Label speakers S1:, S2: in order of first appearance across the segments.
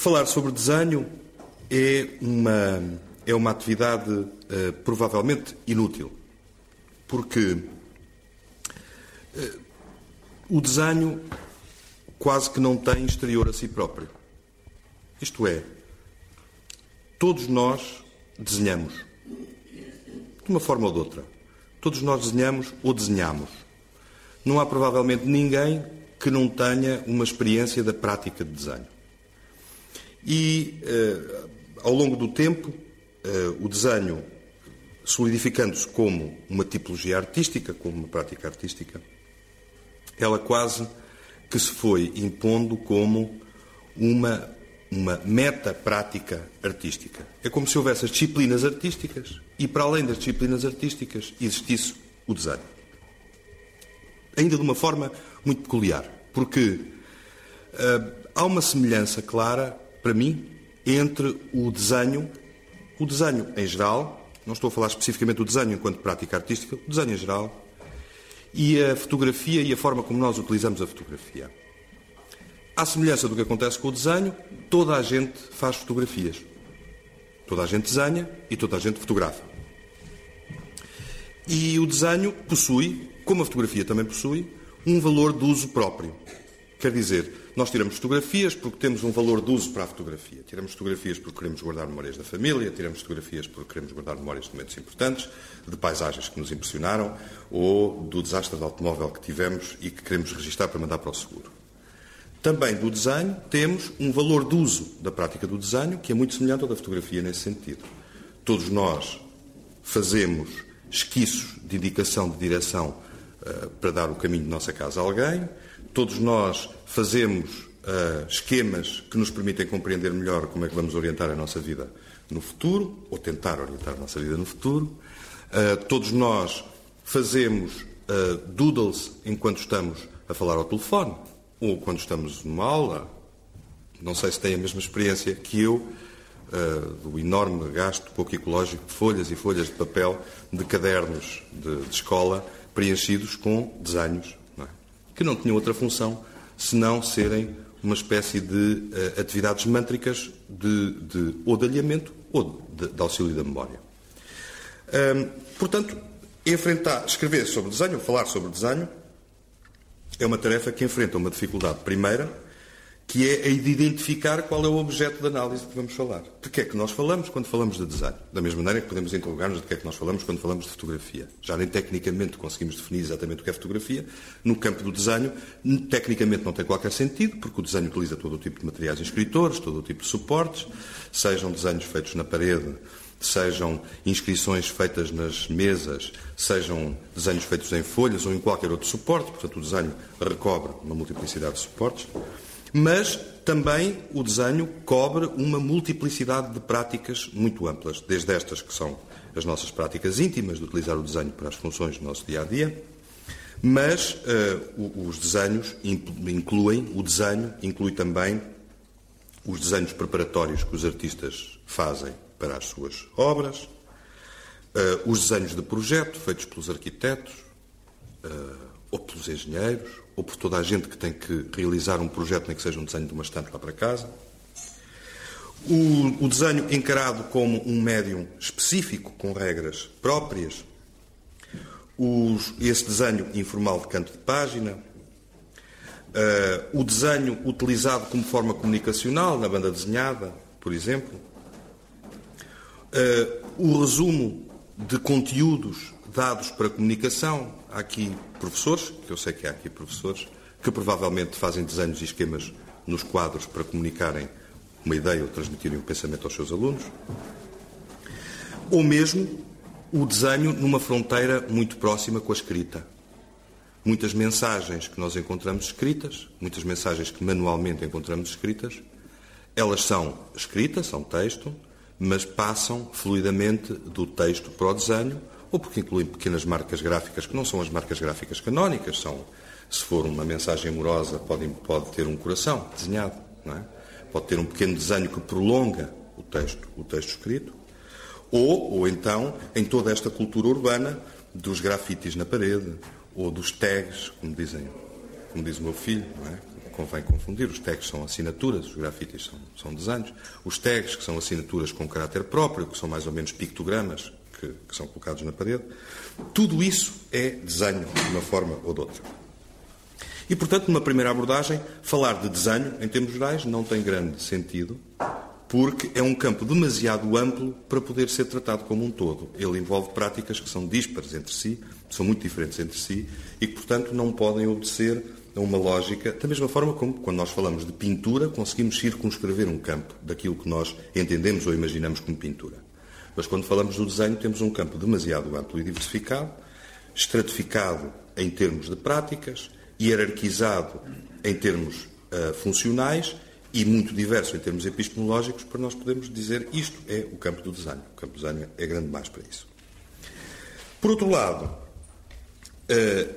S1: falar sobre desenho é uma, é uma atividade uh, provavelmente inútil, porque uh, o desenho quase que não tem exterior a si próprio. Isto é, todos nós desenhamos, de uma forma ou de outra. Todos nós desenhamos ou desenhamos. Não há provavelmente ninguém que não tenha uma experiência da prática de desenho. E, eh, ao longo do tempo, eh, o desenho, solidificando-se como uma tipologia artística, como uma prática artística, ela quase que se foi impondo como uma, uma meta prática artística. É como se houvesse as disciplinas artísticas e, para além das disciplinas artísticas, existisse o desenho. Ainda de uma forma muito peculiar, porque uh, há uma semelhança clara, para mim, entre o desenho, o desenho em geral, não estou a falar especificamente do desenho enquanto prática artística, o desenho em geral, e a fotografia e a forma como nós utilizamos a fotografia. À semelhança do que acontece com o desenho, toda a gente faz fotografias. Toda a gente desenha e toda a gente fotografa. E o desenho possui, como a fotografia também possui, um valor de uso próprio. Quer dizer, nós tiramos fotografias porque temos um valor de uso para a fotografia. Tiramos fotografias porque queremos guardar memórias da família, tiramos fotografias porque queremos guardar memórias de momentos importantes, de paisagens que nos impressionaram ou do desastre de automóvel que tivemos e que queremos registrar para mandar para o seguro. Também do desenho temos um valor de uso da prática do desenho que é muito semelhante ao da fotografia nesse sentido. Todos nós fazemos esquiços de indicação de direção uh, para dar o caminho de nossa casa a alguém, Todos nós fazemos uh, esquemas que nos permitem compreender melhor como é que vamos orientar a nossa vida no futuro, ou tentar orientar a nossa vida no futuro. Uh, todos nós fazemos uh, doodles enquanto estamos a falar ao telefone, ou quando estamos numa aula. Não sei se têm a mesma experiência que eu, do enorme gasto pouco ecológico de folhas e folhas de papel de cadernos de, de escola preenchidos com desenhos que não tinham outra função senão serem uma espécie de uh, atividades mântricas de, de, ou de alinhamento ou de, de auxílio da memória. Um, portanto, enfrentar, escrever sobre desenho, falar sobre desenho, é uma tarefa que enfrenta uma dificuldade primeira, que é a de identificar qual é o objeto de análise que vamos falar. De que é que nós falamos quando falamos de desenho? Da mesma maneira que podemos interrogar-nos de que é que nós falamos quando falamos de fotografia. Já nem tecnicamente conseguimos definir exatamente o que é fotografia. No campo do desenho, tecnicamente não tem qualquer sentido, porque o desenho utiliza todo o tipo de materiais inscritores, todo o tipo de suportes, sejam desenhos feitos na parede, sejam inscrições feitas nas mesas, sejam desenhos feitos em folhas ou em qualquer outro suporte. Portanto, o desenho recobre uma multiplicidade de suportes. Mas também o desenho cobre uma multiplicidade de práticas muito amplas, desde estas que são as nossas práticas íntimas de utilizar o desenho para as funções do nosso dia a dia, mas uh, os desenhos incluem, o desenho inclui também os desenhos preparatórios que os artistas fazem para as suas obras, uh, os desenhos de projeto feitos pelos arquitetos uh, ou pelos engenheiros, ou por toda a gente que tem que realizar um projeto, nem que seja um desenho de uma estante lá para casa. O, o desenho encarado como um médium específico, com regras próprias. Os, esse desenho informal de canto de página. Uh, o desenho utilizado como forma comunicacional na banda desenhada, por exemplo. Uh, o resumo de conteúdos dados para comunicação. Há aqui professores, que eu sei que há aqui professores, que provavelmente fazem desenhos e esquemas nos quadros para comunicarem uma ideia ou transmitirem um pensamento aos seus alunos. Ou mesmo o desenho numa fronteira muito próxima com a escrita. Muitas mensagens que nós encontramos escritas, muitas mensagens que manualmente encontramos escritas, elas são escritas, são texto, mas passam fluidamente do texto para o desenho ou porque incluem pequenas marcas gráficas que não são as marcas gráficas canónicas, são, se for uma mensagem amorosa, pode, pode ter um coração desenhado, é? pode ter um pequeno desenho que prolonga o texto, o texto escrito, ou, ou então, em toda esta cultura urbana, dos grafites na parede, ou dos tags, como dizem, como diz o meu filho, é? Convém confundir. Os tags são assinaturas, os grafites são, são desenhos. Os tags, que são assinaturas com caráter próprio, que são mais ou menos pictogramas que, que são colocados na parede. Tudo isso é desenho de uma forma ou de outra. E, portanto, numa primeira abordagem, falar de desenho, em termos gerais, não tem grande sentido, porque é um campo demasiado amplo para poder ser tratado como um todo. Ele envolve práticas que são díspares entre si, são muito diferentes entre si e que, portanto, não podem obedecer a uma lógica, da mesma forma como quando nós falamos de pintura, conseguimos circunscrever um campo daquilo que nós entendemos ou imaginamos como pintura. Mas quando falamos do desenho, temos um campo demasiado amplo e diversificado, estratificado em termos de práticas, hierarquizado em termos uh, funcionais e muito diverso em termos epistemológicos para nós podermos dizer isto é o campo do desenho. O campo do desenho é grande demais para isso. Por outro lado, eh,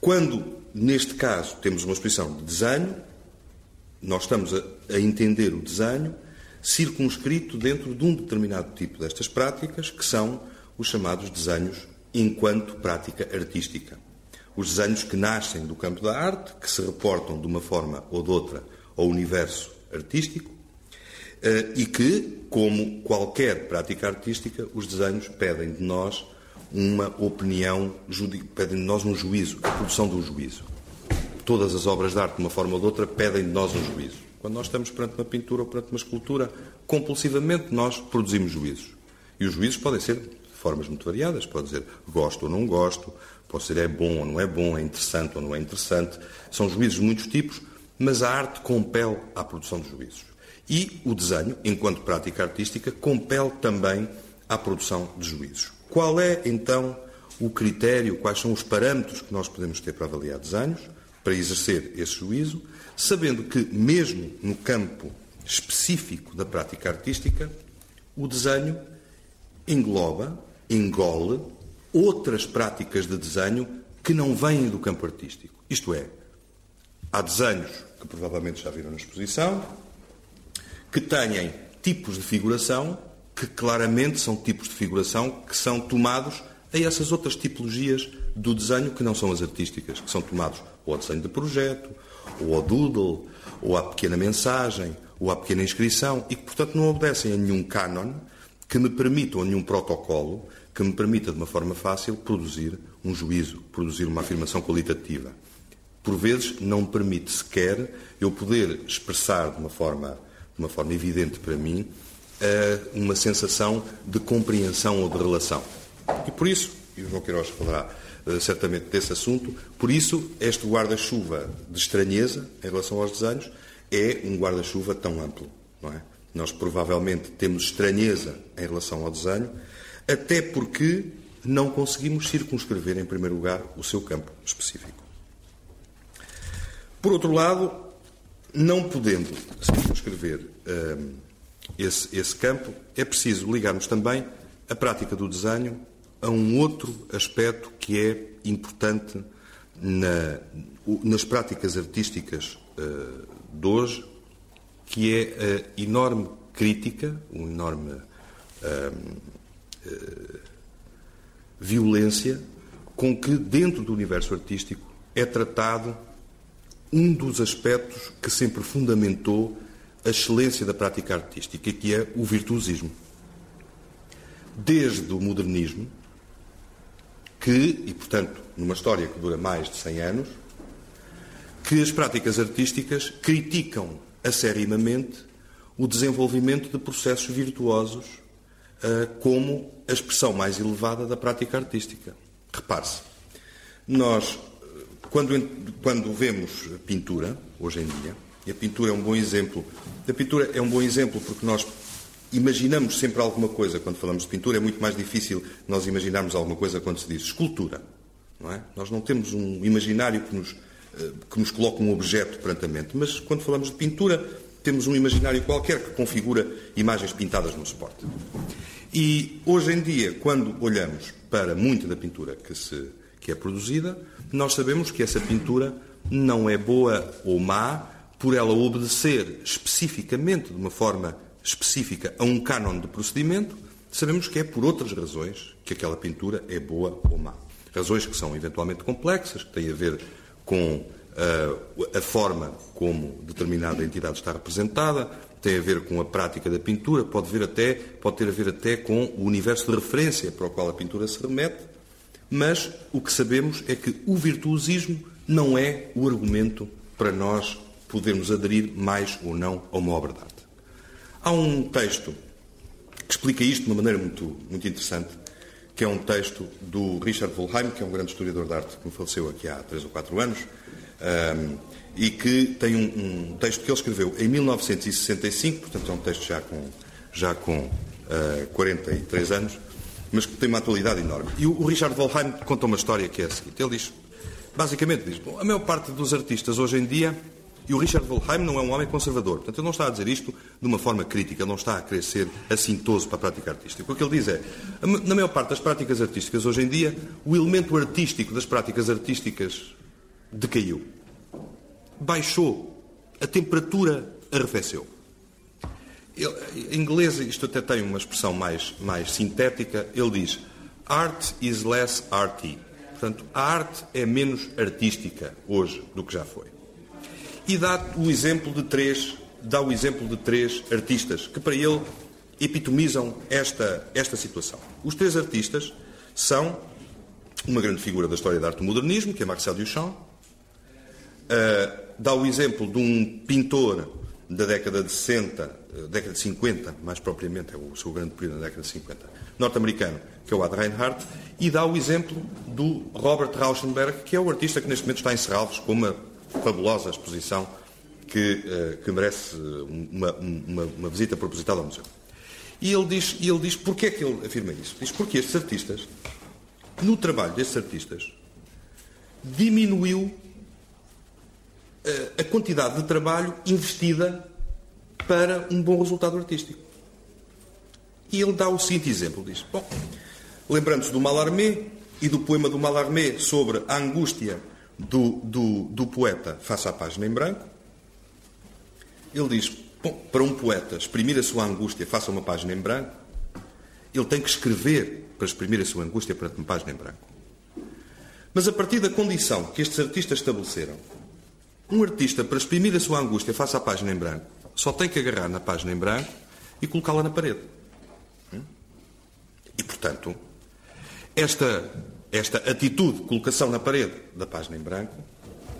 S1: quando, neste caso, temos uma exposição de desenho, nós estamos a entender o desenho circunscrito dentro de um determinado tipo destas práticas, que são os chamados desenhos enquanto prática artística. Os desenhos que nascem do campo da arte, que se reportam de uma forma ou de outra ao universo artístico eh, e que, como qualquer prática artística, os desenhos pedem de nós uma opinião, pedem de nós um juízo, a produção de um juízo. Todas as obras de arte, de uma forma ou de outra, pedem de nós um juízo. Quando nós estamos perante uma pintura ou perante uma escultura, compulsivamente nós produzimos juízos. E os juízos podem ser de formas muito variadas. Pode dizer gosto ou não gosto, pode ser é bom ou não é bom, é interessante ou não é interessante. São juízos de muitos tipos, mas a arte compele à produção de juízos. E o desenho, enquanto prática artística, compele também à produção de juízos. Qual é, então, o critério, quais são os parâmetros que nós podemos ter para avaliar desenhos, para exercer esse juízo, sabendo que, mesmo no campo específico da prática artística, o desenho engloba, engole outras práticas de desenho que não vêm do campo artístico. Isto é, Há desenhos que provavelmente já viram na exposição, que têm tipos de figuração que claramente são tipos de figuração que são tomados a essas outras tipologias do desenho que não são as artísticas, que são tomados ou ao desenho de projeto, ou ao doodle, ou à pequena mensagem, ou à pequena inscrição, e que, portanto, não obedecem a nenhum canon que me permita, ou a nenhum protocolo que me permita, de uma forma fácil, produzir um juízo, produzir uma afirmação qualitativa. Por vezes, não permite sequer eu poder expressar de uma forma, de uma forma evidente para mim uma sensação de compreensão ou de relação. E por isso, e o João Queiroz falará eh, certamente desse assunto, por isso este guarda-chuva de estranheza em relação aos desenhos é um guarda-chuva tão amplo, não é? Nós provavelmente temos estranheza em relação ao desenho, até porque não conseguimos circunscrever, em primeiro lugar, o seu campo específico. Por outro lado, não podendo circunscrever um, esse, esse campo, é preciso ligarmos também a prática do desenho a um outro aspecto que é importante na, nas práticas artísticas uh, de hoje, que é a enorme crítica, uma enorme uh, uh, violência com que, dentro do universo artístico, é tratado um dos aspectos que sempre fundamentou a excelência da prática artística, que é o virtuosismo. Desde o modernismo, que, e portanto, numa história que dura mais de 100 anos, que as práticas artísticas criticam acerimamente o desenvolvimento de processos virtuosos uh, como a expressão mais elevada da prática artística. Repare-se, nós quando, quando vemos pintura, hoje em dia, e a pintura é um bom exemplo, a pintura é um bom exemplo porque nós imaginamos sempre alguma coisa quando falamos de pintura, é muito mais difícil nós imaginarmos alguma coisa quando se diz escultura. Não é? Nós não temos um imaginário que nos, eh, que nos coloque um objeto perante a mente, mas quando falamos de pintura, temos um imaginário qualquer que configura imagens pintadas no suporte. E hoje em dia, quando olhamos para muita da pintura que se que é produzida, nós sabemos que essa pintura não é boa ou má por ela obedecer especificamente, de uma forma específica, a um cânon de procedimento, sabemos que é por outras razões que aquela pintura é boa ou má. Razões que são eventualmente complexas, que têm a ver com a forma como determinada entidade está representada, tem a ver com a prática da pintura, pode, ver até, pode ter a ver até com o universo de referência para o qual a pintura se remete, mas o que sabemos é que o virtuosismo não é o argumento para nós podermos aderir mais ou não a uma obra de arte. Há um texto que explica isto de uma maneira muito, muito interessante, que é um texto do Richard Wollheim, que é um grande historiador de arte que me faleceu aqui há três ou quatro anos, um, e que tem um, um, texto que ele escreveu em 1965, portanto é um texto já com, já com uh, ah, 43 anos, mas que tem uma atualidade enorme. E o, o Richard Wollheim conta uma história que é a seguinte. Ele diz, basicamente diz, bom, a maior parte dos artistas hoje em dia e o Richard Wollheim não é um homem conservador. Portanto, ele não está a dizer isto de uma forma crítica, ele não está a querer ser assintoso para a prática artística. O que ele diz é, na maior parte das práticas artísticas hoje em dia, o elemento artístico das práticas artísticas decaiu. Baixou. A temperatura arrefeceu. Ele, em inglês, isto até tem uma expressão mais, mais sintética, ele diz Art is less arty. Portanto, a arte é menos artística hoje do que já foi e dá o exemplo de três, dá o exemplo de três artistas que para ele epitomizam esta, esta situação. Os três artistas são uma grande figura da história da arte do modernismo, que é Marcel Duchamp, uh, dá o exemplo de um pintor da década de 60, uh, década de 50, mais propriamente, é o seu grande período na década de 50, norte-americano, que é o Ad Reinhardt, e dá o exemplo do Robert Rauschenberg, que é o artista que neste momento está em Serralves com uma fabulosa exposição que, uh, que merece uma, uma, uma, visita proposital ao museu. E ele diz, ele diz porquê é que ele afirma isso? Diz porque estes artistas, no trabalho destes artistas, diminuiu uh, a quantidade de trabalho investida para um bom resultado artístico. E ele dá o seguinte exemplo, diz, bom, lembrando-se do Mallarmé e do poema do Mallarmé sobre a angústia do, do, do poeta face à página em branco. Ele diz: para um poeta exprimir a sua angústia face a uma página em branco, ele tem que escrever para exprimir a sua angústia para uma página em branco. Mas a partir da condição que estes artistas estabeleceram, um artista, para exprimir a sua angústia face à página em branco, só tem que agarrar na página em branco e colocá-la na parede. E, portanto, esta esta atitude de colocação na parede da página em branco,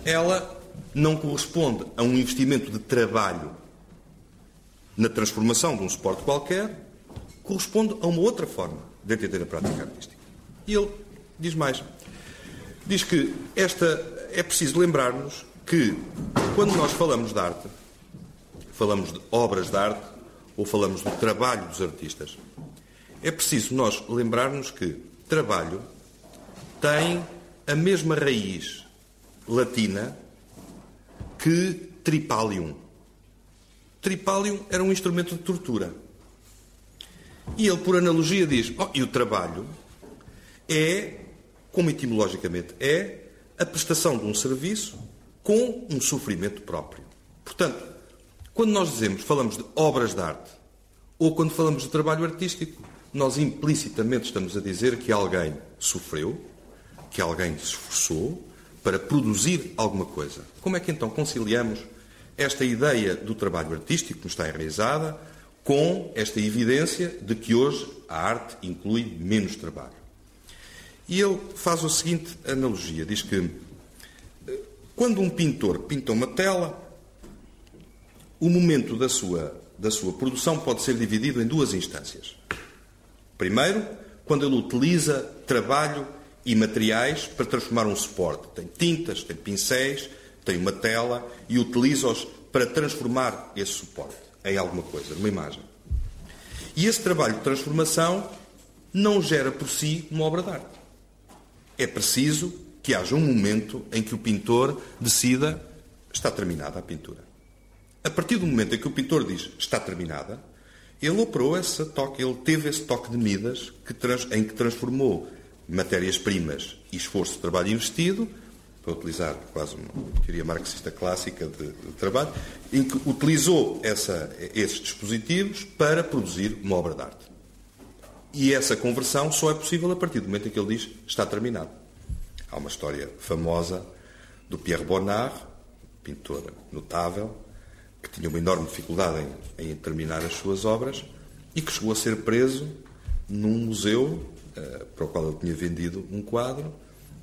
S1: ela não corresponde a um investimento de trabalho na transformação de um suporte qualquer, corresponde a uma outra forma de entender a prática artística. E ele diz mais. Diz que esta é preciso lembrar-nos que quando nós falamos de arte, falamos de obras de arte ou falamos do trabalho dos artistas, é preciso nós lembrar-nos que trabalho tem a mesma raiz latina que tripalium. Tripalium era um instrumento de tortura. E ele, por analogia, diz: oh, e o trabalho é, como etimologicamente é, a prestação de um serviço com um sofrimento próprio. Portanto, quando nós dizemos, falamos de obras de arte, ou quando falamos de trabalho artístico, nós implicitamente estamos a dizer que alguém sofreu, que alguém se esforçou para produzir alguma coisa. Como é que então conciliamos esta ideia do trabalho artístico que nos está enraizada com esta evidência de que hoje a arte inclui menos trabalho? E ele faz a seguinte analogia: diz que eh, quando um pintor pinta uma tela, o momento da sua, da sua produção pode ser dividido em duas instâncias. Primeiro, quando ele utiliza trabalho e materiais para transformar um suporte. Tem tintas, tem pincéis, tem uma tela e utiliza-os para transformar esse suporte em alguma coisa, numa imagem. E esse trabalho de transformação não gera por si uma obra de arte. É preciso que haja um momento em que o pintor decida está terminada a pintura. A partir do momento em que o pintor diz está terminada, ele operou esse toque, ele teve esse toque de Midas que em que transformou matérias-primas e esforço de trabalho investido, para utilizar quase uma teoria marxista clássica de, de trabalho, em que utilizou essa, esses dispositivos para produzir uma obra de arte. E essa conversão só é possível a partir do momento em que ele diz está terminado. Há uma história famosa do Pierre Bonnard, pintor notável, que tinha uma enorme dificuldade em, em terminar as suas obras e que chegou a ser preso num museu para o qual ele tinha vendido um quadro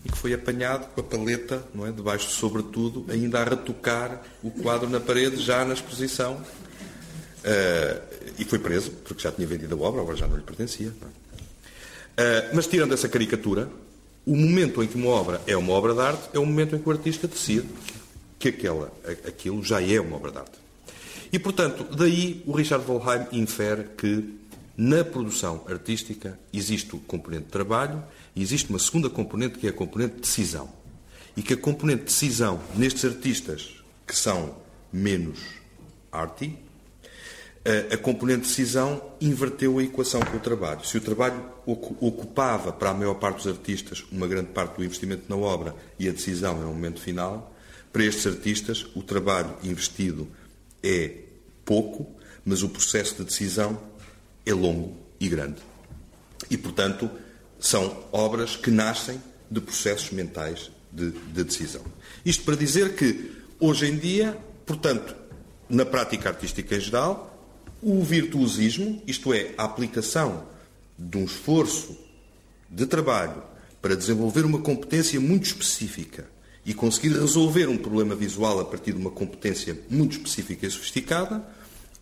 S1: e que foi apanhado com a paleta, não é, debaixo sobretudo, ainda a retocar o quadro na parede, já na exposição. Uh, e foi preso, porque já tinha vendido a obra, a obra já não lhe pertencia. Uh, mas tirando essa caricatura, o momento em que uma obra é uma obra de arte é o momento em que o artista decide que aquela, aquilo já é uma obra de arte. E, portanto, daí o Richard Volheim infere que na produção artística existe o componente de trabalho e existe uma segunda componente que é a componente de decisão. E que a componente de decisão nestes artistas que são menos arty, a componente de decisão inverteu a equação com o trabalho. Se o trabalho ocupava para a maior parte dos artistas uma grande parte do investimento na obra e a decisão é o momento final, para estes artistas o trabalho investido é pouco, mas o processo de decisão é longo e grande. E, portanto, são obras que nascem de processos mentais de, de decisão. Isto para dizer que, hoje em dia, portanto, na prática artística em geral, o virtuosismo, isto é, a aplicação de um esforço de trabalho para desenvolver uma competência muito específica e conseguir resolver um problema visual a partir de uma competência muito específica e sofisticada,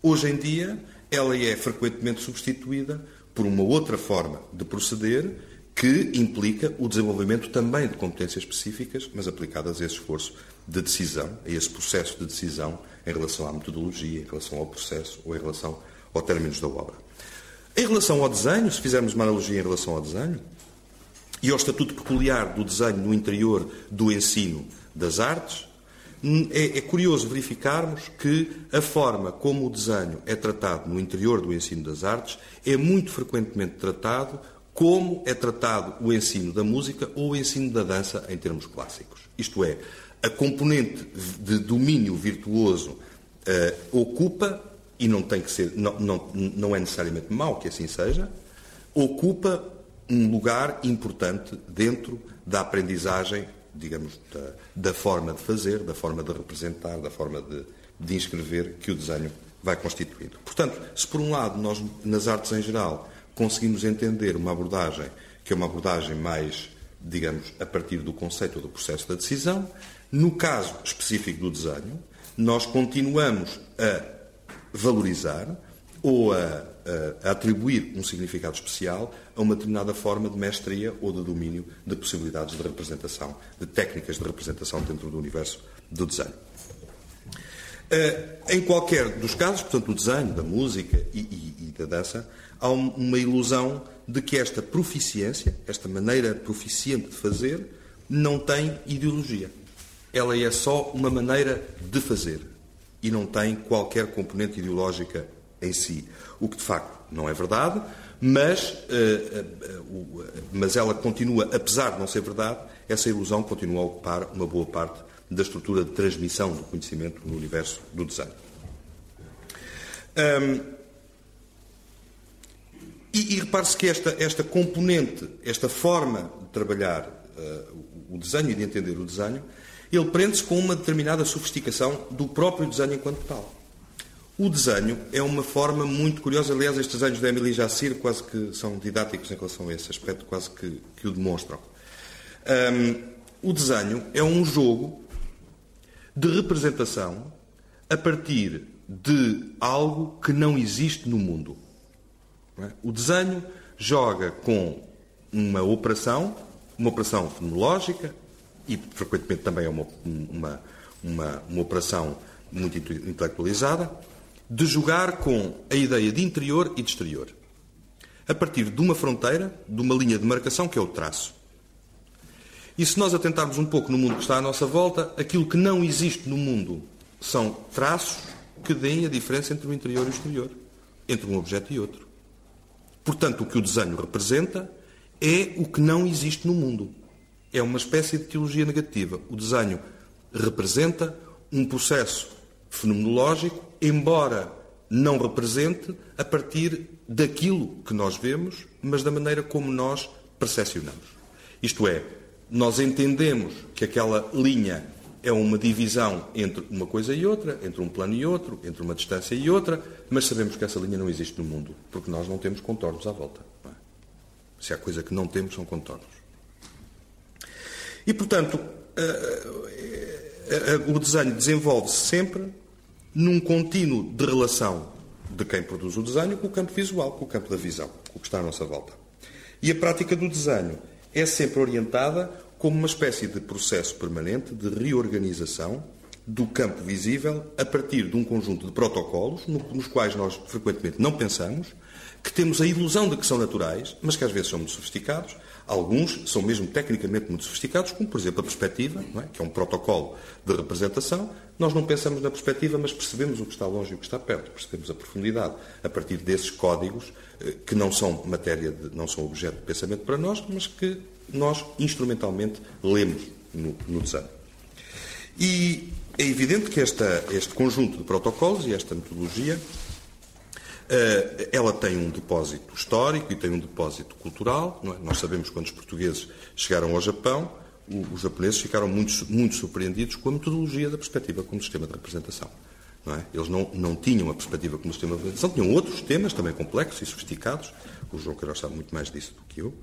S1: hoje em dia ela é frequentemente substituída por uma outra forma de proceder que implica o desenvolvimento também de competências específicas, mas aplicadas a esse esforço de decisão, a esse processo de decisão em relação à metodologia, em relação ao processo ou em relação aos términos da obra. Em relação ao desenho, se fizermos uma analogia em relação ao desenho, e ao estatuto peculiar do desenho no interior do ensino das artes, é, é, curioso verificarmos que a forma como o desenho é tratado no interior do ensino das artes é muito frequentemente tratado como é tratado o ensino da música ou o ensino da dança em termos clássicos. Isto é, a componente de domínio virtuoso uh, ocupa, e não tem que ser, não, não, não é necessariamente mau que assim seja, ocupa um lugar importante dentro da aprendizagem digamos, da, da, forma de fazer, da forma de representar, da forma de, de inscrever que o desenho vai constituindo. Portanto, se por um lado nós, nas artes em geral, conseguimos entender uma abordagem que é uma abordagem mais, digamos, a partir do conceito do processo da decisão, no caso específico do desenho, nós continuamos a valorizar ou a, a, atribuir um significado especial a uma determinada forma de mestria ou de domínio de possibilidades de representação, de técnicas de representação dentro do universo do desenho. Em qualquer dos casos, portanto, do desenho, da música e, e, e da dança, há um, uma ilusão de que esta proficiência, esta maneira proficiente de fazer, não tem ideologia. Ela é só uma maneira de fazer e não tem qualquer componente ideológica em si. O que de facto não é verdade, mas, uh, uh, uh, mas ela continua, apesar de não ser verdade, essa ilusão continua a ocupar uma boa parte da estrutura de transmissão do conhecimento no universo do desenho. Um, e, e repare-se que esta, esta componente, esta forma de trabalhar o desenho e de entender o desenho, ele prende-se com uma determinada sofisticação do próprio desenho enquanto tal. O desenho é uma forma muito curiosa, aliás, estes desenhos da Emily Jacir quase que são didáticos em relação a esse aspecto, quase que, que o demonstram. Um, o desenho é um jogo de representação a partir de algo que não existe no mundo. É? O desenho joga com uma operação, uma operação fenológica, e frequentemente também é uma, uma, uma, uma operação muito intelectualizada, de jogar com a ideia de interior e de exterior. A partir de uma fronteira, de uma linha de marcação que é o traço. E se nós atentarmos um pouco no mundo que está à nossa volta, aquilo que não existe no mundo são traços que deem a diferença entre o interior e o exterior, entre um objeto e outro. Portanto, o que o desenho representa é o que não existe no mundo. É uma espécie de teologia negativa. O desenho representa um processo fenomenológico, embora não represente a partir daquilo que nós vemos, mas da maneira como nós percepcionamos. Isto é, nós entendemos que aquela linha é uma divisão entre uma coisa e outra, entre um plano e outro, entre uma distância e outra, mas sabemos que essa linha não existe no mundo, porque nós não temos contornos à volta. É? Se há coisa que não temos, são contornos. E, portanto, o desenho desenvolve-se sempre num contínuo de relação de quem produz o desenho com o campo visual, com o campo da visão, com o que está à nossa volta. E a prática do desenho é sempre orientada como uma espécie de processo permanente de reorganização do campo visível a partir de um conjunto de protocolos nos quais nós frequentemente não pensamos, que temos a ilusão de que são naturais, mas que às vezes são muito sofisticados. Alguns são mesmo tecnicamente muito sofisticados, como por exemplo a perspectiva, é? que é um protocolo de representação. Nós não pensamos na perspectiva, mas percebemos o que está longe e o que está perto, percebemos a profundidade a partir desses códigos eh, que não são matéria, de, não são objeto de pensamento para nós, mas que nós instrumentalmente lemos no, no desenho. E é evidente que esta, este conjunto de protocolos e esta metodologia ela tem um depósito histórico e tem um depósito cultural. É? Nós sabemos quando os portugueses chegaram ao Japão, os japoneses ficaram muito, muito surpreendidos com a metodologia da perspectiva como sistema de representação. Não é? Eles não, não tinham a perspectiva como sistema de representação, tinham outros temas também complexos e sofisticados. O João Queiroz sabe muito mais disso do que eu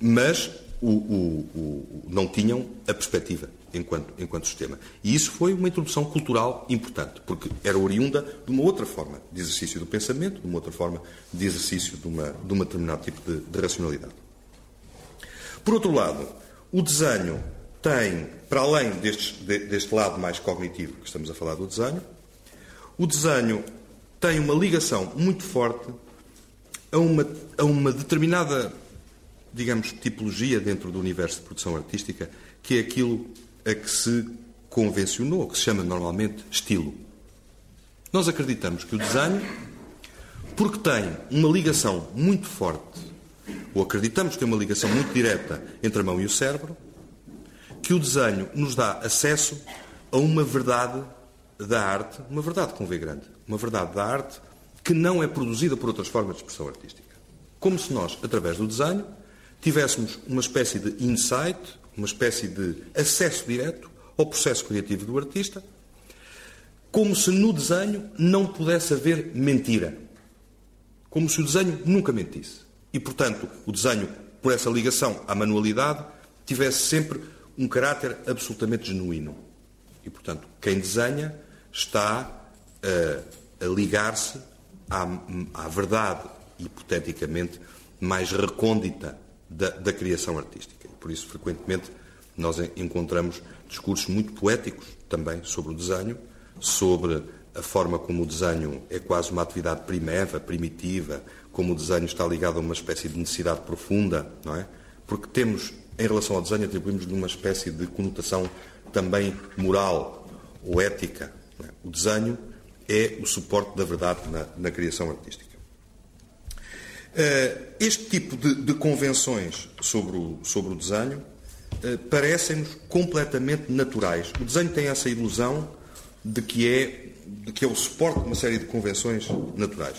S1: mas o, o, o, não tinham a perspectiva enquanto, enquanto sistema. E isso foi uma introdução cultural importante, porque era oriunda de uma outra forma de exercício do pensamento, de uma outra forma de exercício de, uma, de um determinado tipo de, de racionalidade. Por outro lado, o desenho tem, para além destes, deste lado mais cognitivo que estamos a falar do desenho, o desenho tem uma ligação muito forte a uma, a uma determinada digamos, tipologia dentro do universo de produção artística, que é aquilo a que se convencionou, que se chama normalmente estilo. Nós acreditamos que o desenho, porque tem uma ligação muito forte, ou acreditamos que tem uma ligação muito direta entre a mão e o cérebro, que o desenho nos dá acesso a uma verdade da arte, uma verdade com V grande, uma verdade da arte que não é produzida por outras formas de expressão artística. Como se nós, através do desenho, tivéssemos uma espécie de insight, uma espécie de acesso direto ao processo criativo do artista, como se no desenho não pudesse haver mentira. Como se o desenho nunca mentisse. E, portanto, o desenho, por essa ligação à manualidade, tivesse sempre um caráter absolutamente genuíno. E, portanto, quem desenha está a, a ligar-se à, à verdade, hipoteticamente, mais recôndita da, da criação artística. Por isso, frequentemente, nós encontramos discursos muito poéticos também sobre o desenho, sobre a forma como o desenho é quase uma atividade primeva, primitiva, como o desenho está ligado a uma espécie de necessidade profunda, não é? Porque temos, em relação ao desenho, atribuímos-lhe uma espécie de conotação também moral ou ética. É? O desenho é o suporte da verdade na, na criação artística. Eh, este tipo de, de convenções sobre o, sobre o desenho eh, parecem-nos completamente naturais. O desenho tem essa ilusão de que, é, de que é o suporte de uma série de convenções naturais.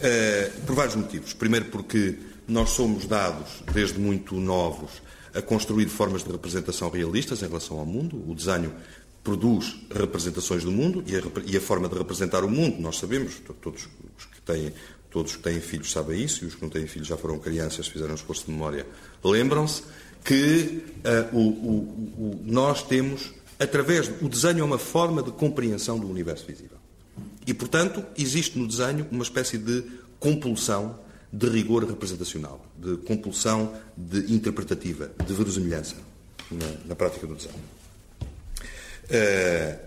S1: Eh, por vários motivos. Primeiro, porque nós somos dados, desde muito novos, a construir formas de representação realistas em relação ao mundo. O desenho produz representações do mundo e a, e a, forma de representar o mundo, nós sabemos, todos os que têm todos que têm filhos sabem isso, e os que não têm filhos já foram crianças, fizeram esforço de memória, lembram-se que uh, o, o, o, nós temos, através. O desenho é uma forma de compreensão do universo visível. E, portanto, existe no desenho uma espécie de compulsão de rigor representacional, de compulsão de interpretativa, de verosimilhança na, na prática do desenho. Uh,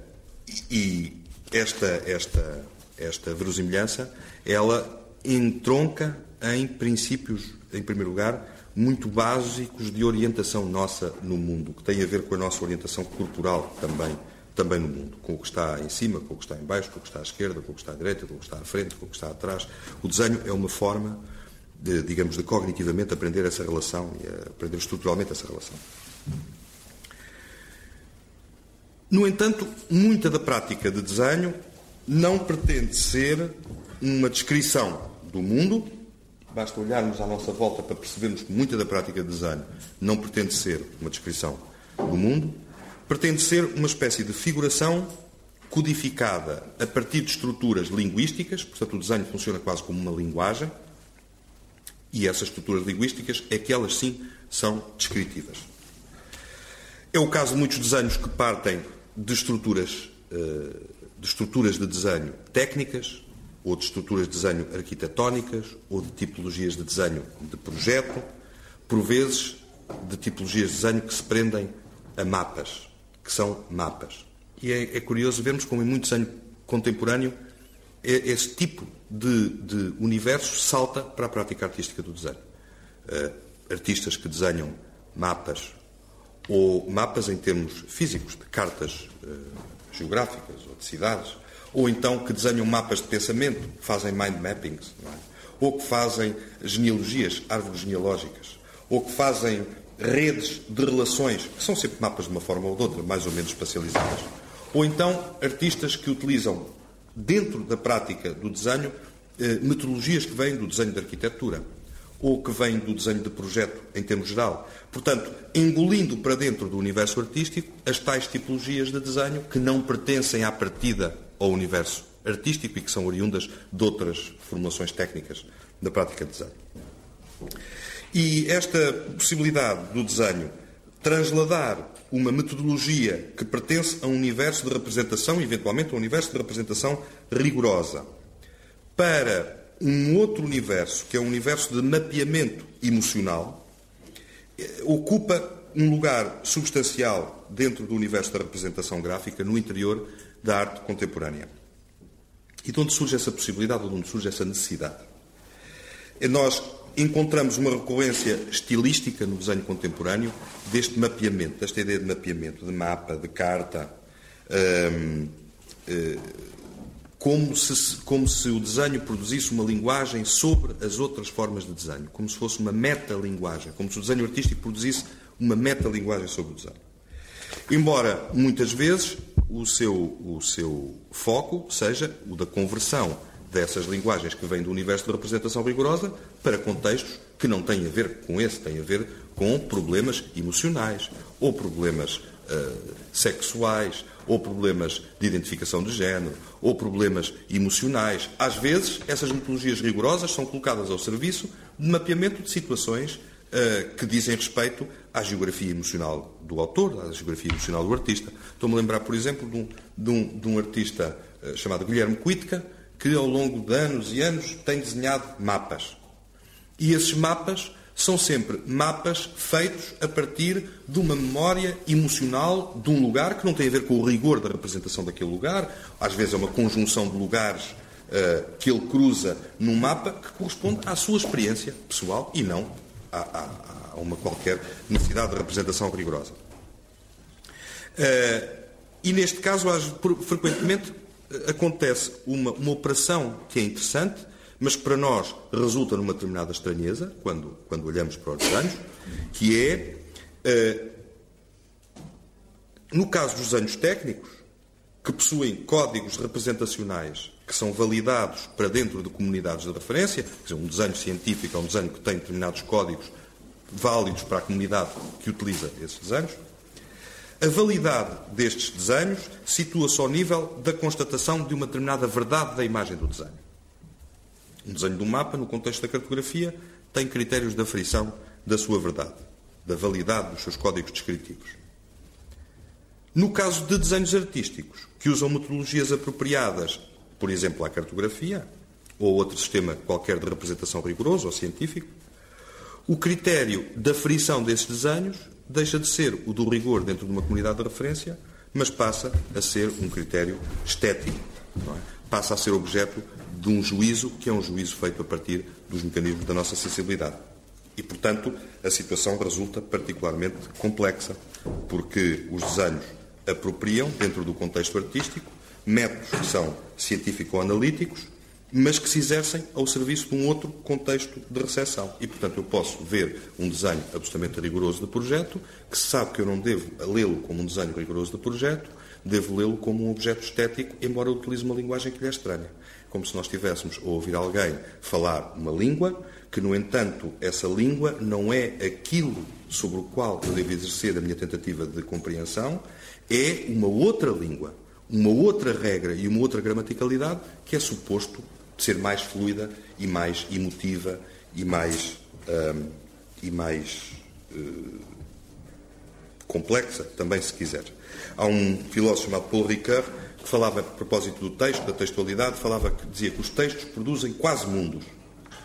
S1: e esta, esta, esta verosimilhança, ela entronca em princípios, em primeiro lugar, muito básicos de orientação nossa no mundo, que têm a ver com a nossa orientação corporal também, também no mundo, com o que está em cima, com o que está em baixo, com o que está à esquerda, com o que está à direita, com o que está à frente, com o que está atrás. O desenho é uma forma de, digamos, de cognitivamente aprender essa relação e aprender estruturalmente essa relação. No entanto, muita da prática de desenho não pretende ser uma descrição do mundo. Basta olharmos à nossa volta para percebermos que muita da prática de desenho não pretende ser uma descrição do mundo, pretende ser uma espécie de figuração codificada a partir de estruturas linguísticas, portanto, o desenho funciona quase como uma linguagem, e essas estruturas linguísticas é que elas sim são descritivas. É o caso de muitos desenhos que partem de estruturas, eh, de estruturas de desenho técnicas, ou de estruturas de desenho arquitetónicas, ou de tipologias de desenho de projeto, por vezes de tipologias de desenho que se prendem a mapas, que são mapas. E é, é curioso vermos como em muito desenho contemporâneo esse tipo de, de, universo salta para a prática artística do desenho. Uh, artistas que desenham mapas, ou mapas em termos físicos, de cartas uh, geográficas ou de cidades, ou então que desenham mapas de pensamento, fazem mind mappings, é? ou que fazem genealogias, árvores genealógicas, ou que fazem redes de relações, que são sempre mapas de uma forma ou de outra, mais ou menos espacializadas. Ou então artistas que utilizam, dentro da prática do desenho, eh, metodologias que vêm do desenho de arquitetura ou que vêm do desenho de projeto em termos geral. Portanto, engolindo para dentro do universo artístico as tais tipologias de desenho que não pertencem à partida ao universo artístico e que são oriundas de outras formações técnicas da prática de desenho. E esta possibilidade do desenho transladar uma metodologia que pertence a um universo de representação, eventualmente a um universo de representação rigorosa, para um outro universo, que é um universo de mapeamento emocional, eh, ocupa um lugar substancial dentro do universo da representação gráfica no interior da arte contemporânea. E de onde surge essa possibilidade, de onde surge essa necessidade? Eh, nós encontramos uma recorrência estilística no desenho contemporâneo deste mapeamento, desta ideia de mapeamento, de mapa, de carta, hum, hum, como, se, como se o desenho produzisse uma linguagem sobre as outras formas de desenho, como se fosse uma metalinguagem, como se o desenho artístico produzisse uma metalinguagem sobre o desenho. Embora, muitas vezes, o seu, o seu foco seja o da conversão dessas linguagens que vêm do universo de representação rigorosa para contextos que não têm a ver com esse, têm a ver com problemas emocionais, ou problemas uh, sexuais, ou problemas de identificação de género, ou problemas emocionais. Às vezes, essas metodologias rigorosas são colocadas ao serviço de mapeamento de situações uh, que dizem respeito à geografia emocional do autor, à geografia emocional do artista. Estou-me a lembrar, por exemplo, de um, de um, de um artista uh, chamado Guilherme Cuitca, que ao longo de anos e anos tem desenhado mapas. E esses mapas são sempre mapas feitos a partir de uma memória emocional de um lugar que não tem a ver com o rigor da representação daquele lugar, às vezes é uma conjunção de lugares uh, que ele cruza num mapa que corresponde à sua experiência pessoal e não a, a, a uma qualquer necessidade de representação rigorosa. Uh, e neste caso, frequentemente, acontece uma, uma operação que é interessante, mas que para nós resulta numa determinada estranheza, quando, quando olhamos para os desenhos, que é, uh, no caso dos desenhos técnicos, que possuem códigos representacionais que são validados para dentro de comunidades de referência, um desenho científico é um desenho que tem determinados códigos válidos para a comunidade que utiliza esses desenhos, a validade destes desenhos situa-se ao nível da constatação de uma determinada verdade da imagem do desenho. Um desenho de mapa, no contexto da cartografia, tem critérios de aferição da sua verdade, da validade dos seus códigos descritivos. No caso de desenhos artísticos, que usam metodologias apropriadas, por exemplo, à cartografia, ou outro sistema qualquer de representação rigoroso ou científico, o critério da aferição desses desenhos deixa de ser o do rigor dentro de uma comunidade de referência, mas passa a ser um critério estético. É? Passa a ser objeto de um juízo que é um juízo feito a partir dos mecanismos da nossa sensibilidade. E, portanto, a situação resulta particularmente complexa, porque os desenhos apropriam, dentro do contexto artístico, métodos que são científico-analíticos mas que se exercem ao serviço de um outro contexto de recepção. E, portanto, eu posso ver um desenho absolutamente rigoroso de projeto, que se sabe que eu não devo lê-lo como um desenho rigoroso de projeto, devo lê-lo como um objeto estético, embora eu utilize uma linguagem que lhe é estranha. como se nós estivéssemos a ouvir alguém falar uma língua, que, no entanto, essa língua não é aquilo sobre o qual eu devo exercer a minha tentativa de compreensão, é uma outra língua, uma outra regra e uma outra gramaticalidade que é suposto ser mais fluida e mais emotiva e mais, hum, e mais uh, complexa, também se quiser. Há um filósofo chamado Paul Ricoeur que falava, a propósito do texto, da textualidade, falava que dizia que os textos produzem quase mundos.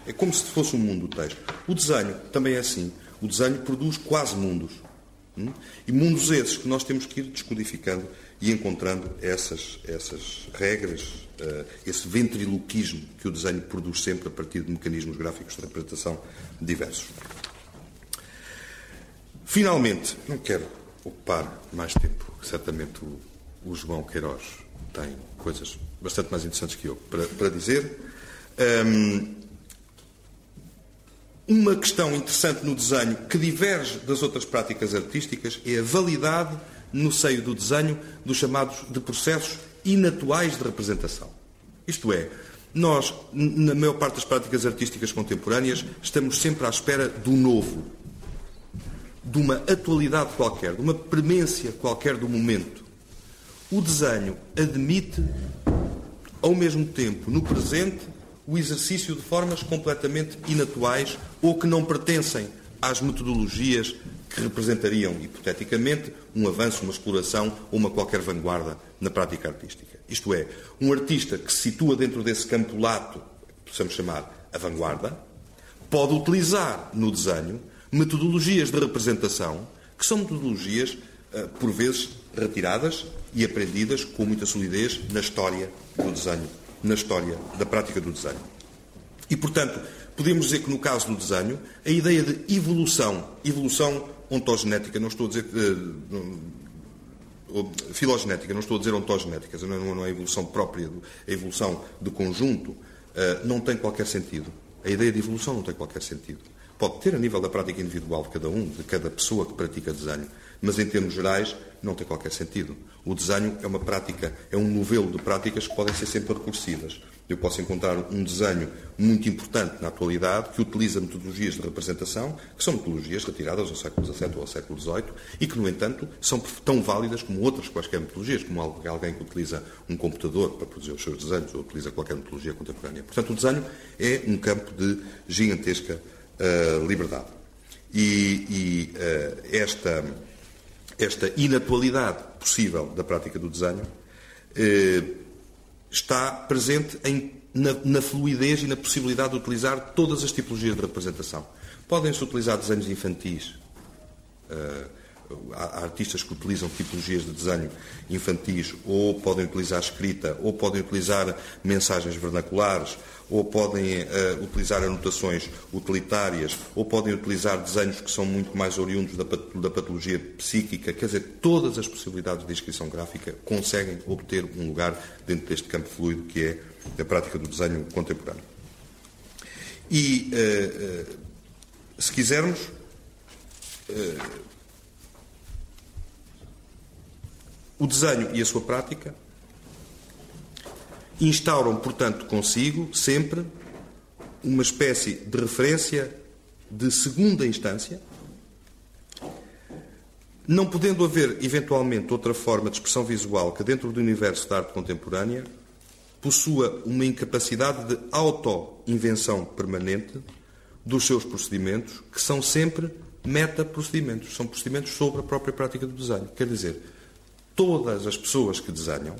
S1: É como se fosse um mundo o texto. O desenho também é assim. O desenho produz quase mundos. Hum? E mundos esses que nós temos que ir descodificando e encontrando essas, essas regras, esse ventriloquismo que o desenho produz sempre a partir de mecanismos gráficos de representação diversos. Finalmente, não quero ocupar mais tempo, certamente o, o João Queiroz tem coisas bastante mais interessantes que eu para, para dizer. Um, uma questão interessante no desenho que diverge das outras práticas artísticas é a validade no seio do desenho dos chamados de processos inatuais de representação. Isto é, nós, na maior parte das práticas artísticas contemporâneas, estamos sempre à espera do novo, de uma atualidade qualquer, de uma premência qualquer do momento. O desenho admite, ao mesmo tempo, no presente, o exercício de formas completamente inatuais ou que não pertencem às metodologias que representariam, hipoteticamente, um avanço, uma exploração ou uma qualquer vanguarda na prática artística. Isto é, um artista que se situa dentro desse campo lato, possamos chamar a vanguarda, pode utilizar no desenho metodologias de representação que são metodologias, eh, por vezes, retiradas e aprendidas com muita solidez na história do desenho, na história da prática do desenho. E, portanto, podemos dizer que no caso do desenho, a ideia de evolução, evolução ontogenética, não estou a dizer. Uh, filogenética, não estou a dizer ontogenética, não, é a evolução própria, a evolução de conjunto, uh, não tem qualquer sentido. A ideia de evolução não tem qualquer sentido. Pode ter a nível da prática individual de cada um, de cada pessoa que pratica desenho, mas em termos gerais não tem qualquer sentido. O desenho é uma prática, é um novelo de práticas que podem ser sempre recursivas. Eu posso encontrar um desenho muito importante na atualidade que utiliza metodologias de representação, que são metodologias retiradas ao século XVII ou ao século XVIII e que, no entanto, são tão válidas como outras quaisquer metodologias, como alguém que utiliza um computador para produzir os seus desenhos ou utiliza qualquer metodologia contemporânea. Portanto, o desenho é um campo de gigantesca uh, liberdade. E, e uh, esta, esta inatualidade possível da prática do desenho uh, está presente em, na, na, fluidez e na possibilidade de utilizar todas as tipologias de representação. Podem-se utilizar desenhos infantis. Uh, há artistas que utilizam tipologias de desenho infantis, ou podem utilizar escrita, ou podem utilizar mensagens vernaculares, ou podem uh, utilizar anotações utilitárias, ou podem utilizar desenhos que são muito mais oriundos da, da, patologia psíquica. Quer dizer, todas as possibilidades de inscrição gráfica conseguem obter um lugar dentro deste campo fluido que é a prática do desenho contemporâneo. E, uh, uh, se quisermos, o desenho e a sua prática instauram, portanto, consigo sempre uma espécie de referência de segunda instância, não podendo haver, eventualmente, outra forma de expressão visual que, dentro do universo da arte contemporânea, possua uma incapacidade de auto-invenção permanente dos seus procedimentos, que são sempre meta-procedimentos, são procedimentos sobre a própria prática do desenho. Quer dizer, todas as pessoas que desenham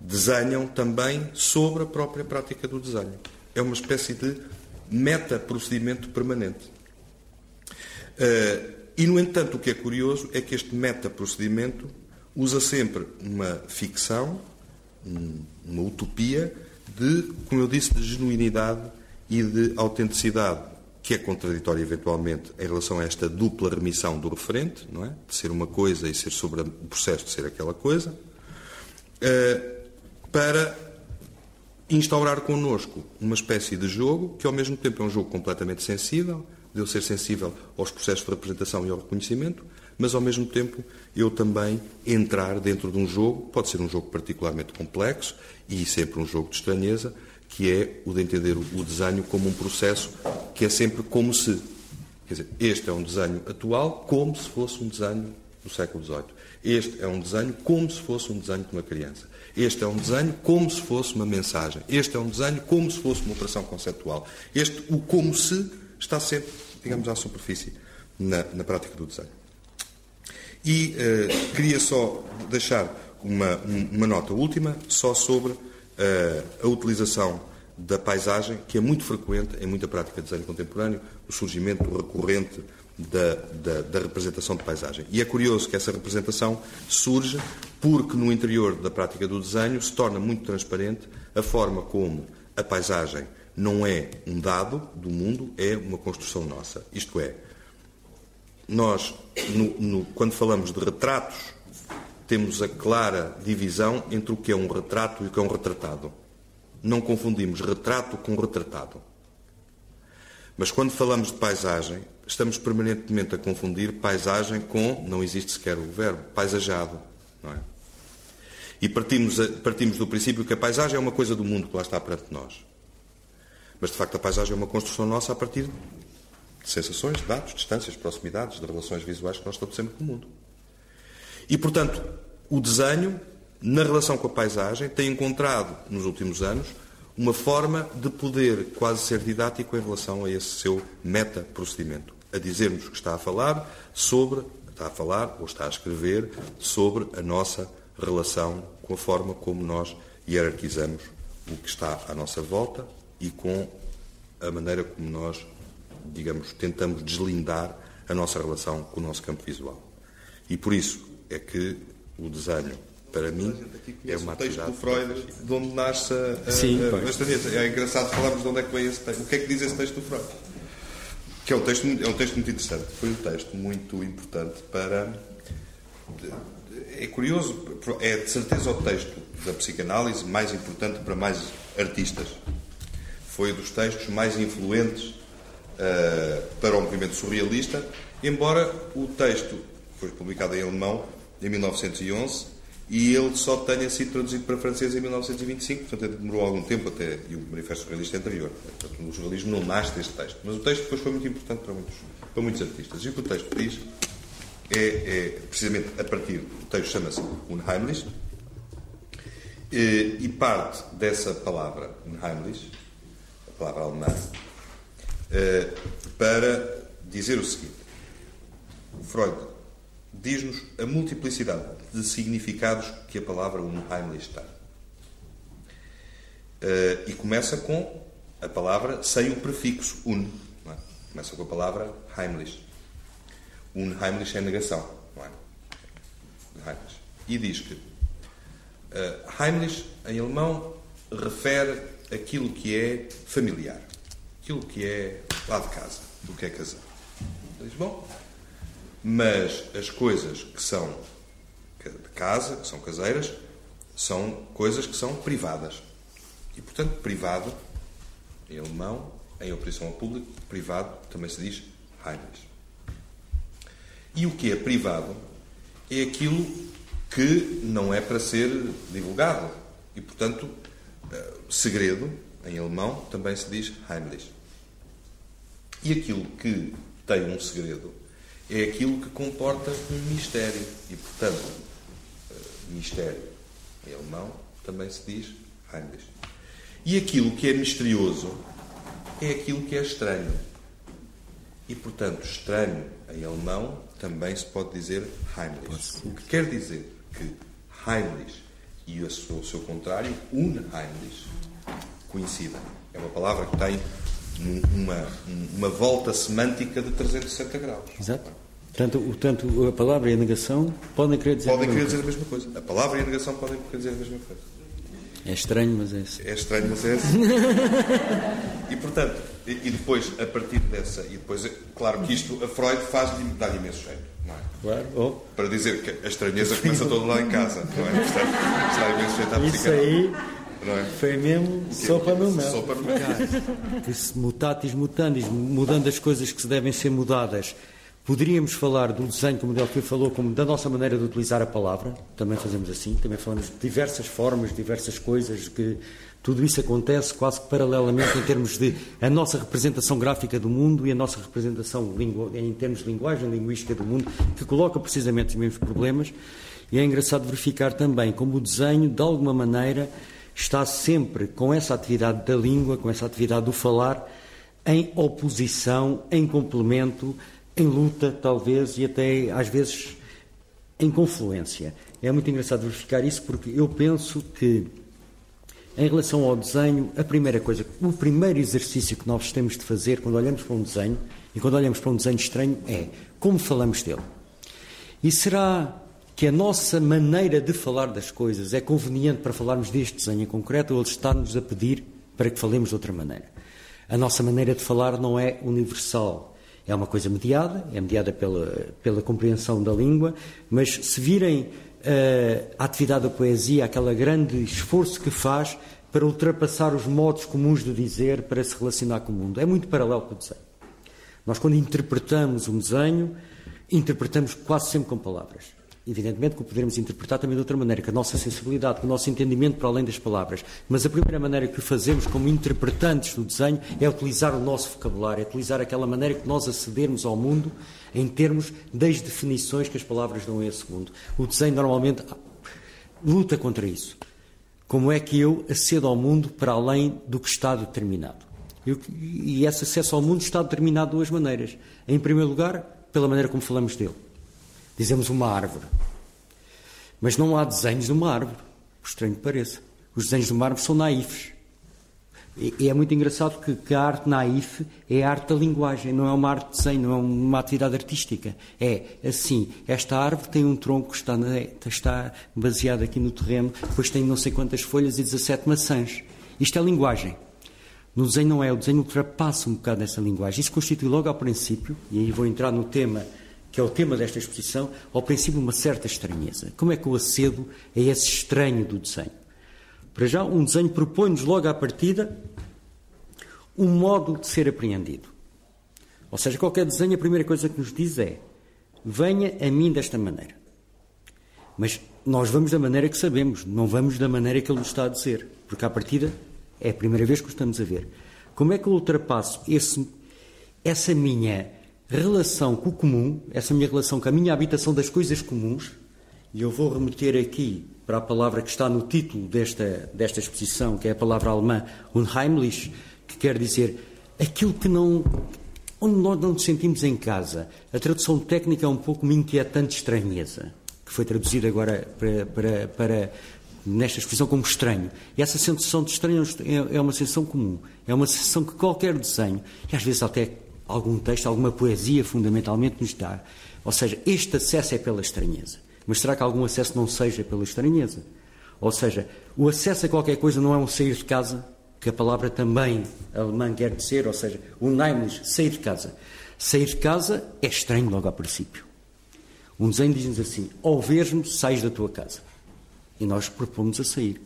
S1: desenham também sobre a própria prática do desenho. É uma espécie de meta-procedimento permanente. Uh, e, no entanto, o que é curioso é que este meta-procedimento usa sempre uma ficção, um, uma utopia de, como eu disse, de genuinidade e de autenticidade, que é contraditória eventualmente em relação a esta dupla remissão do referente, não é? De ser uma coisa e ser sobre o processo de ser aquela coisa. Uh, para instaurar connosco uma espécie de jogo que, ao mesmo tempo, é um jogo completamente sensível, de eu ser sensível aos processos de representação e ao reconhecimento, mas, ao mesmo tempo, eu também entrar dentro de um jogo, pode ser um jogo particularmente complexo e sempre um jogo de estranheza, que é o de entender o desenho como um processo que é sempre como se. Quer dizer, este é um desenho atual como se fosse um desenho do século XVIII. Este é um desenho como se fosse um desenho de uma criança. Este é um desenho como se fosse uma mensagem. Este é um desenho como se fosse uma operação conceptual. Este, o como se, está sempre, digamos, à superfície na, na prática do desenho. E uh, queria só deixar uma, uma, nota última, só sobre a utilização da paisagem, que é muito frequente em muita prática de desenho contemporâneo, o surgimento recorrente da, da, da, representação de paisagem. E é curioso que essa representação surge porque no interior da prática do desenho se torna muito transparente a forma como a paisagem não é um dado do mundo, é uma construção nossa. Isto é, nós, no, no, quando falamos de retratos, temos a clara divisão entre o que é um retrato e o que é um retratado. Não confundimos retrato com retratado. Mas quando falamos de paisagem, estamos permanentemente a confundir paisagem com, não existe sequer o verbo, paisajado. Não é? E partimos, partimos do princípio que a paisagem é uma coisa do mundo que lá está perante nós. Mas, de facto, a paisagem é uma construção nossa a partir de sensações, de dados, distâncias, proximidades, de relações visuais que nós estabelecemos com o mundo. E, portanto, o desenho, na relação com a paisagem, tem encontrado, nos últimos anos, uma forma de poder quase ser didático em relação a esse seu meta-procedimento. A dizer-nos que está a falar sobre, está a falar ou está a escrever sobre a nossa relação com a forma como nós hierarquizamos o que está à nossa volta e com a maneira como nós digamos, tentamos deslindar a nossa relação com o nosso campo visual. E por isso é que o desenho, para mim, é uma atividade...
S2: O texto do Freud, de onde nasce a, Sim, a, a, É engraçado falarmos de onde é que veio esse texto. O que é que diz esse texto do Freud? Que é um texto, é um texto muito interessante. Foi um texto muito importante para... É curioso, é de certeza o texto da psicanálise mais importante para mais artistas. Foi dos textos mais influentes uh, para o movimento surrealista, embora o texto foi publicado em alemão em 1911 e ele só tenha sido traduzido para francês em 1925, portanto demorou algum tempo até, e o Manifesto Surrealista é anterior. Portanto, o surrealismo não nasce deste texto. Mas o texto depois foi muito importante para muitos, para muitos artistas. E o que o texto diz é, é precisamente a partir, o texto chama-se Unheimlich, e, e parte dessa palavra Unheimlich, a palavra alemã, eh, para dizer o seguinte: Freud diz-nos a multiplicidade de significados que a palavra Unheimlich tem. Eh, e começa com a palavra sem o prefixo un. É? Começa com a palavra Heimlich. Unheimlich é negação. É? Heimlich. E diz que uh, Heimlich, em alemão, refere aquilo que é familiar aquilo que é lá de casa, do que é casar. Diz, bom, mas as coisas que são de casa, que são caseiras, são coisas que são privadas. E, portanto, privado, em alemão, em oposição ao público, privado também se diz Heimlich. E o que é privado é aquilo que não é para ser divulgado. E, portanto, eh, segredo, em alemão, também se diz Heimlich. E aquilo que tem um segredo é aquilo que comporta um mistério. E, portanto, eh, mistério em alemão também se diz Heimlich. E aquilo que é misterioso é aquilo que é estranho. E, portanto, estranho em alemão também se pode dizer Heimlich. O que quer dizer que Heimlich e o seu, o seu contrário, Unheimlich, coincidem. É uma palavra que tem uma, uma volta semântica de 360 graus.
S3: Exato. Tanto, tanto a palavra e a negação podem querer dizer,
S2: podem a, querer dizer a mesma coisa. A palavra e a negação podem querer dizer a mesma coisa.
S3: É estranho, mas é assim.
S2: É estranho, mas é assim. e portanto, e, e, depois, a partir dessa, e depois, claro que isto, a Freud faz-lhe, dá-lhe imenso jeito, não é?
S3: Claro. Oh.
S2: Para dizer que a estranheza começa todo lá em casa, não é? Portanto, dá imenso jeito à
S3: Isso aí é? Foi mesmo sopa no mel.
S2: Sopa no mel.
S3: Esse mutatis mutandis, mudando as coisas que se devem ser mudadas. Poderíamos falar do desenho, como o Delfim falou, como da nossa maneira de utilizar a palavra. Também fazemos assim. Também falamos de diversas formas, diversas coisas que Tudo isso acontece quase que paralelamente em termos de a nossa representação gráfica do mundo e a nossa representação em termos de linguagem linguística do mundo, que coloca precisamente os mesmos problemas. E é engraçado verificar também como o desenho, de alguma maneira, está sempre com essa atividade da língua, com essa atividade do falar, em oposição, em complemento, em luta, talvez, e até às vezes em confluência. É muito engraçado verificar isso porque eu penso que em relação ao desenho, a primeira coisa, o primeiro exercício que nós temos de fazer quando olhamos para um desenho, e quando olhamos para um desenho estranho, é como falamos dele. E será que a nossa maneira de falar das coisas é conveniente para falarmos deste desenho em concreto ou ele está-nos a pedir para que falemos de outra maneira? A nossa maneira de falar não é universal. É uma coisa mediada, é mediada pela, pela compreensão da língua, mas se virem uh, a atividade da poesia, aquele grande esforço que faz para ultrapassar os modos comuns de dizer, para se relacionar com o mundo. É muito paralelo com o desenho. Nós, quando interpretamos um desenho, interpretamos quase sempre com palavras. Evidentemente que o poderemos interpretar também de outra maneira, com a nossa sensibilidade, com o nosso entendimento para além das palavras. Mas a primeira maneira que o fazemos como interpretantes do desenho é utilizar o nosso vocabulário, é utilizar aquela maneira que nós acedermos ao mundo em termos das definições que as palavras dão a esse mundo. O desenho normalmente luta contra isso. Como é que eu acedo ao mundo para além do que está determinado? Eu, e esse acesso ao mundo está determinado de duas maneiras. Em primeiro lugar, pela maneira como falamos dele. Dizemos uma árvore. Mas não há desenhos de uma árvore, por estranho que pareça. Os desenhos de uma árvore são naifes. E, é muito engraçado que, que, a arte naif é a arte da linguagem, não é uma arte de desenho, não é uma atividade artística. É assim, esta árvore tem um tronco que está, na, está baseado aqui no terreno, depois tem não sei quantas folhas e 17 maçãs. Isto é linguagem. No desenho não é, o desenho ultrapassa um bocado essa linguagem. Isso constitui logo ao princípio, e aí vou entrar no tema que é o tema desta exposição, ao princípio uma certa estranheza. Como é que eu acedo a esse estranho do desenho? Para já, um desenho propõe-nos logo à partida um modo de ser apreendido. Ou seja, qualquer desenho, a primeira coisa que nos diz é: venha a mim desta maneira. Mas nós vamos da maneira que sabemos, não vamos da maneira que ele nos está a dizer, porque à partida é a primeira vez que o estamos a ver. Como é que eu ultrapasso esse, essa minha relação com o comum, essa minha relação com a minha habitação das coisas comuns, e eu vou remeter aqui para a palavra que está no título desta, desta exposição, que é a palavra alemã unheimlich, que quer dizer aquilo que não. onde nós não nos sentimos em casa. A tradução técnica é um pouco uma inquietante estranheza, que foi traduzida agora para, para, para nesta expressão como estranho. E essa sensação de estranho é, é uma sensação comum, é uma sensação que qualquer desenho, e às vezes até algum texto, alguma poesia, fundamentalmente, nos dá. Ou seja, este acesso é pela estranheza. Mas será que algum acesso não seja pela estranheza? Ou seja, o acesso a qualquer coisa não é um sair de casa, que a palavra também alemã quer dizer, ou seja, o Naimlich, sair de casa. Sair de casa é estranho logo ao princípio. Um desenho diz-nos assim: ao veres-me, sais da tua casa. E nós propomos a sair.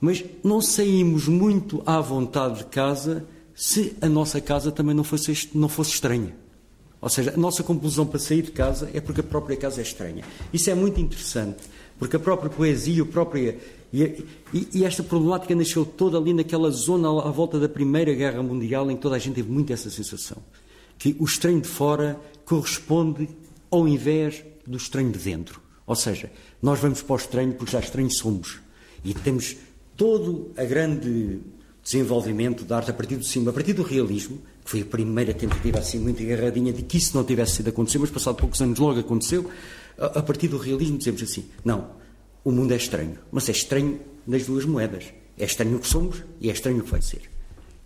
S3: Mas não saímos muito à vontade de casa se a nossa casa também não fosse, não fosse estranha. Ou seja, a nossa conclusão para sair de casa é porque a própria casa é estranha. Isso é muito interessante, porque a própria poesia, a própria. E, e, e, esta problemática nasceu toda ali naquela zona à volta da Primeira Guerra Mundial, em que toda a gente teve muito essa sensação. Que o estranho de fora corresponde ao invés do estranho de dentro. Ou seja, nós vamos para o estranho porque já estranhos somos. E temos todo a grande desenvolvimento da arte a partir do cima, a partir do realismo, que foi a primeira tentativa assim muito agarradinha de que isso não tivesse sido acontecer, mas passado poucos anos logo aconteceu, a, a partir do realismo dizemos assim, não, o mundo é estranho, mas é estranho nas duas moedas. É estranho o que somos e é estranho o que vai ser.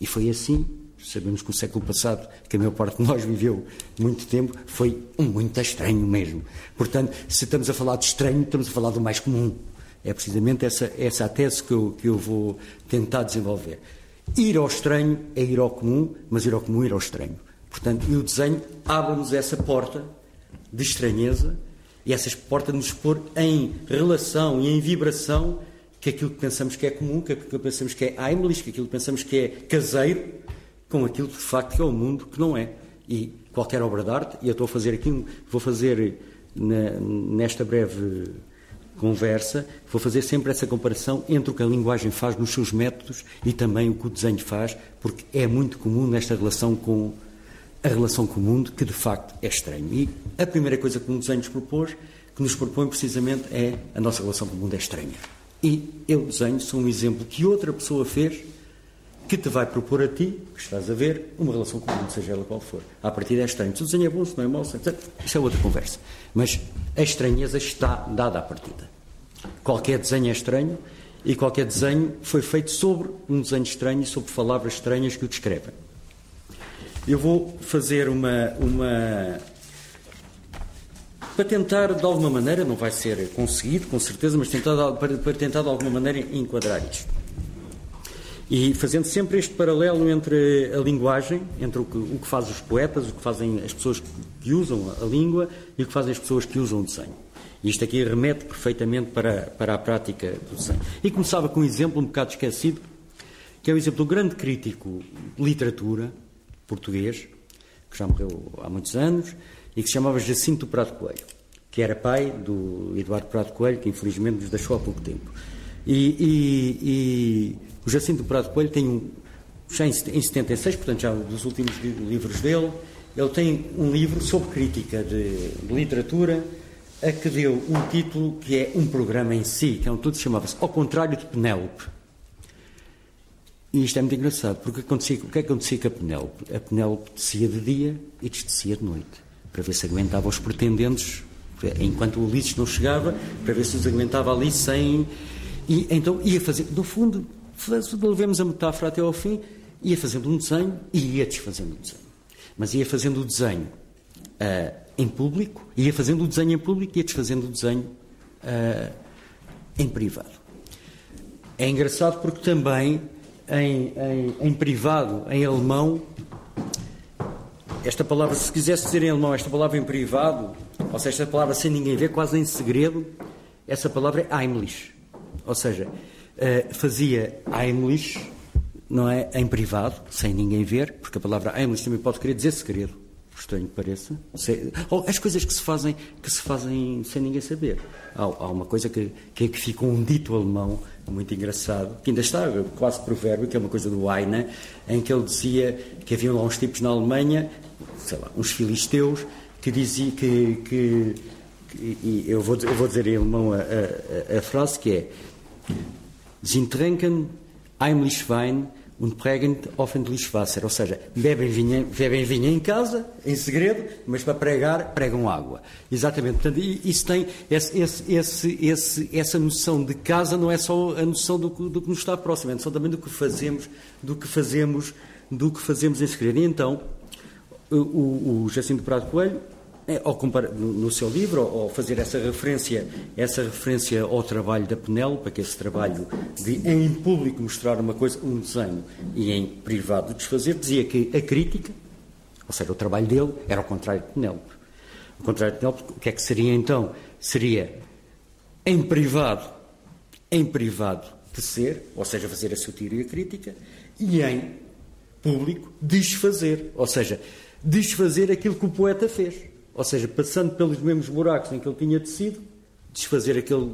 S3: E foi assim, sabemos que o século passado, que a maior parte de nós viveu muito tempo, foi muito estranho mesmo. Portanto, se estamos a falar de estranho, estamos a falar do mais comum. É precisamente essa, essa a tese que eu, que eu vou tentar desenvolver. Ir ao estranho é ir ao comum, mas ir ao comum é ir ao estranho. Portanto, e o desenho abre-nos essa porta de estranheza e essa porta nos pôr em relação e em vibração que aquilo que pensamos que é comum, que aquilo que pensamos que é Heimlich, que aquilo que pensamos que é caseiro, com aquilo que de facto é o mundo que não é. E qualquer obra de arte, e eu estou a fazer aqui, vou fazer na, nesta breve conversa, vou fazer sempre essa comparação entre o que a linguagem faz nos seus métodos e também o que o desenho faz, porque é muito comum nesta relação com a relação com o mundo, que de facto é estranho. E a primeira coisa que um desenho nos propôs, que nos propõe precisamente, é a nossa relação com o mundo é estranha. E eu desenho sou um exemplo que outra pessoa fez que te vai propor a ti, que estás a ver, uma relação com o mundo, seja ela qual for. A partir é estranho. Se o desenho é bom, se não é mau, isso é outra conversa. Mas a estranheza está dada à partida. Qualquer desenho é estranho e qualquer desenho foi feito sobre um desenho estranho e sobre palavras estranhas que o descrevem. Eu vou fazer uma, uma. Para tentar, de alguma maneira, não vai ser conseguido, com certeza, mas tentar, para tentar, de alguma maneira, enquadrar isto. E fazendo sempre este paralelo entre a linguagem, entre o que, o que fazem os poetas, o que fazem as pessoas que usam a língua e o que fazem as pessoas que usam o desenho. E isto aqui remete perfeitamente para, para a prática do desenho. E começava com um exemplo um bocado esquecido, que é o exemplo do grande crítico de literatura português, que já morreu há muitos anos, e que se chamava Jacinto Prado Coelho, que era pai do Eduardo Prado Coelho, que infelizmente nos deixou há pouco tempo. E, e, e o Jacinto Prado Coelho tem um, já em, em 76, portanto já dos últimos livros dele, ele tem um livro sobre crítica de, de literatura a que deu um título que é um programa em si, que é um que chamava-se Ao Contrário de Penélope. E isto é muito engraçado, porque acontecia, o que é que acontecia com a Penélope? A Penélope descia de dia e descia de noite, para ver se aguentava os pretendentes, enquanto o Ulisses não chegava, para ver se os aguentava ali sem. E então ia fazer, no fundo, levemos a metáfora até ao fim, ia fazendo um desenho e ia desfazendo o desenho. Mas ia fazendo o desenho uh, em público, ia fazendo o desenho em público e ia desfazendo o desenho uh, em privado. É engraçado porque também em, em, em, privado, em alemão, esta palavra, se quisesse dizer em alemão, esta palavra em privado, ou seja, esta palavra sem ninguém ver, quase em segredo, essa palavra é Heimlich. Ou seja, uh, fazia Heimlich, não é? Em privado, sem ninguém ver, porque a palavra Heimlich também pode querer dizer segredo. Estranho que pareça. Ou as coisas que se fazem, que se fazem sem ninguém saber. Há, há uma coisa que, que, que ficou um dito alemão muito engraçado, que ainda está quase provérbio, que é uma coisa do Heine, em que ele dizia que haviam lá uns tipos na Alemanha, sei lá, uns filisteus, que diziam que, que, que e eu vou, eu vou dizer em alemão a, a, a frase que é Sie trinken heimlich Wein und pregam öffentlich Wasser, ou seja, bebem vinho, bebem vinho em casa, em segredo, mas para pregar, pregam água. Exatamente. Portanto, isso tem esse, esse, esse, essa noção de casa não é só a noção do, do que nos está próximo, é a noção também do que fazemos, do que fazemos, do que fazemos em segredo. E então, o, o Jacinto Prado Coelho ao comparar, no seu livro, ao fazer essa referência, essa referência ao trabalho da Penélope, que esse trabalho de em público mostrar uma coisa, um desenho, e em privado desfazer, dizia que a crítica, ou seja, o trabalho dele, era ao contrário de Penélope. O contrário de Penélope, o que é que seria então? Seria em privado, em privado tecer, ou seja, fazer a sua teoria crítica, e em público desfazer, ou seja, desfazer aquilo que o poeta fez. Ou seja, passando pelos mesmos buracos em que ele tinha tecido, desfazer aquele,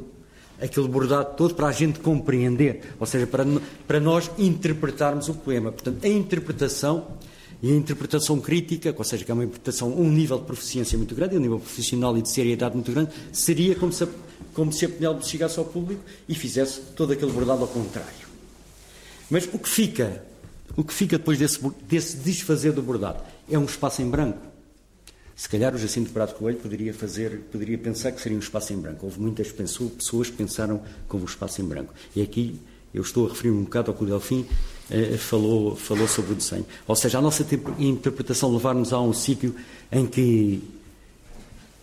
S3: aquele bordado todo para a gente compreender, ou seja, para, para nós interpretarmos o poema. Portanto, a interpretação e a interpretação crítica, ou seja, que é uma interpretação, um nível de proficiência muito grande, um nível profissional e de seriedade muito grande, seria como se a, como se a Penélope chegasse ao público e fizesse todo aquele bordado ao contrário. Mas o que fica, o que fica depois desse, desse desfazer do bordado é um espaço em branco. Se calhar o Jacinto Prado Coelho poderia fazer, poderia pensar que seria um espaço em branco. Houve muitas pessoas que pensaram como um espaço em branco. E aqui eu estou a referir-me um bocado ao que o Delfim eh, falou, falou sobre o desenho. Ou seja, a nossa interpretação levar-nos a um sítio em que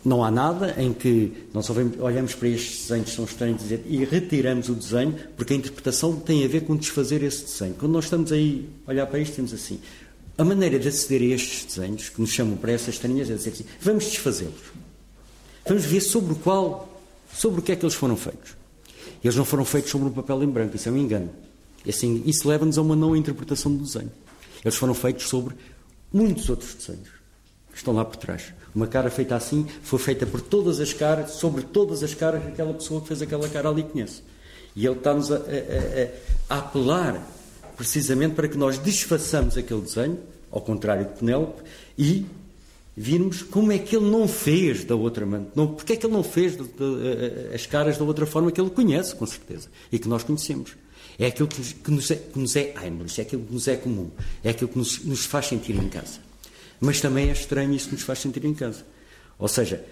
S3: não há nada, em que nós olhamos para estes desenhos que são estranhos e retiramos o desenho, porque a interpretação tem a ver com desfazer esse desenho. Quando nós estamos aí a olhar para isto, temos assim: a maneira de aceder a estes desenhos, que nos chamam para essas estranhas, é dizer assim, vamos desfazê-los. Vamos ver sobre o qual, sobre o que é que eles foram feitos. Eles não foram feitos sobre um papel em branco, isso é um engano. E assim, isso leva-nos a uma não interpretação do desenho. Eles foram feitos sobre muitos outros desenhos. estão lá por trás. Uma cara feita assim foi feita por todas as caras, sobre todas as caras que aquela pessoa que fez aquela cara ali conhece. E ele está-nos a, a, a, a, apelar precisamente para que nós desfaçamos aquele desenho, ao contrário de Penélope, e virmos como é que ele não fez da outra maneira. Porque é que ele não fez de, de, de, as caras da outra forma que ele conhece, com certeza, e que nós conhecemos. É aquilo que nos, que nos é, que nos é Heimlich, é aquilo que nos é comum, é aquilo que nos, nos faz sentir em casa. Mas também é estranho isso que nos faz sentir em casa. Ou seja,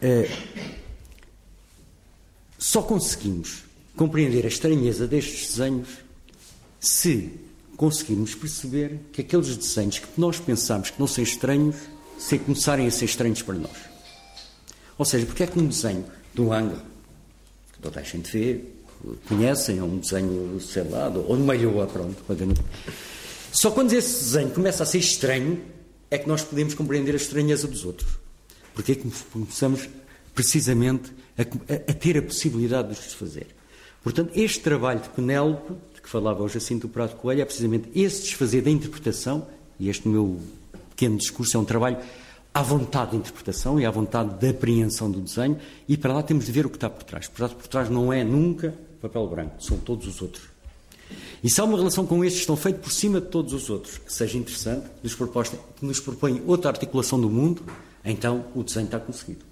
S3: é, só conseguimos compreender a estranheza destes desenhos se conseguirmos perceber que aqueles desenhos que nós pensamos que não são estranhos se começarem a ser estranhos para nós. Ou seja, porque é que um desenho do ângulo, que toda a gente vê, conhecem, ou um desenho, sei lá, ou de Malhoa, pronto. Só quando esse desenho começa a ser estranho é que nós podemos compreender a estranheza dos outros. Porque é que começamos precisamente a, a, a ter a possibilidade de os fazer. Portanto, este trabalho de Penélope, falava o Jacinto Prado Coelho, é precisamente esse desfazer da interpretação, e este meu pequeno discurso é um trabalho à vontade de interpretação e à vontade de apreensão do desenho, e para lá temos de ver o que está por trás. Por trás não é nunca papel branco, são todos os outros. E se há uma relação com estes estão feitos por cima de todos os outros, que seja interessante, que nos propõe outra articulação do mundo, então o desenho está conseguido.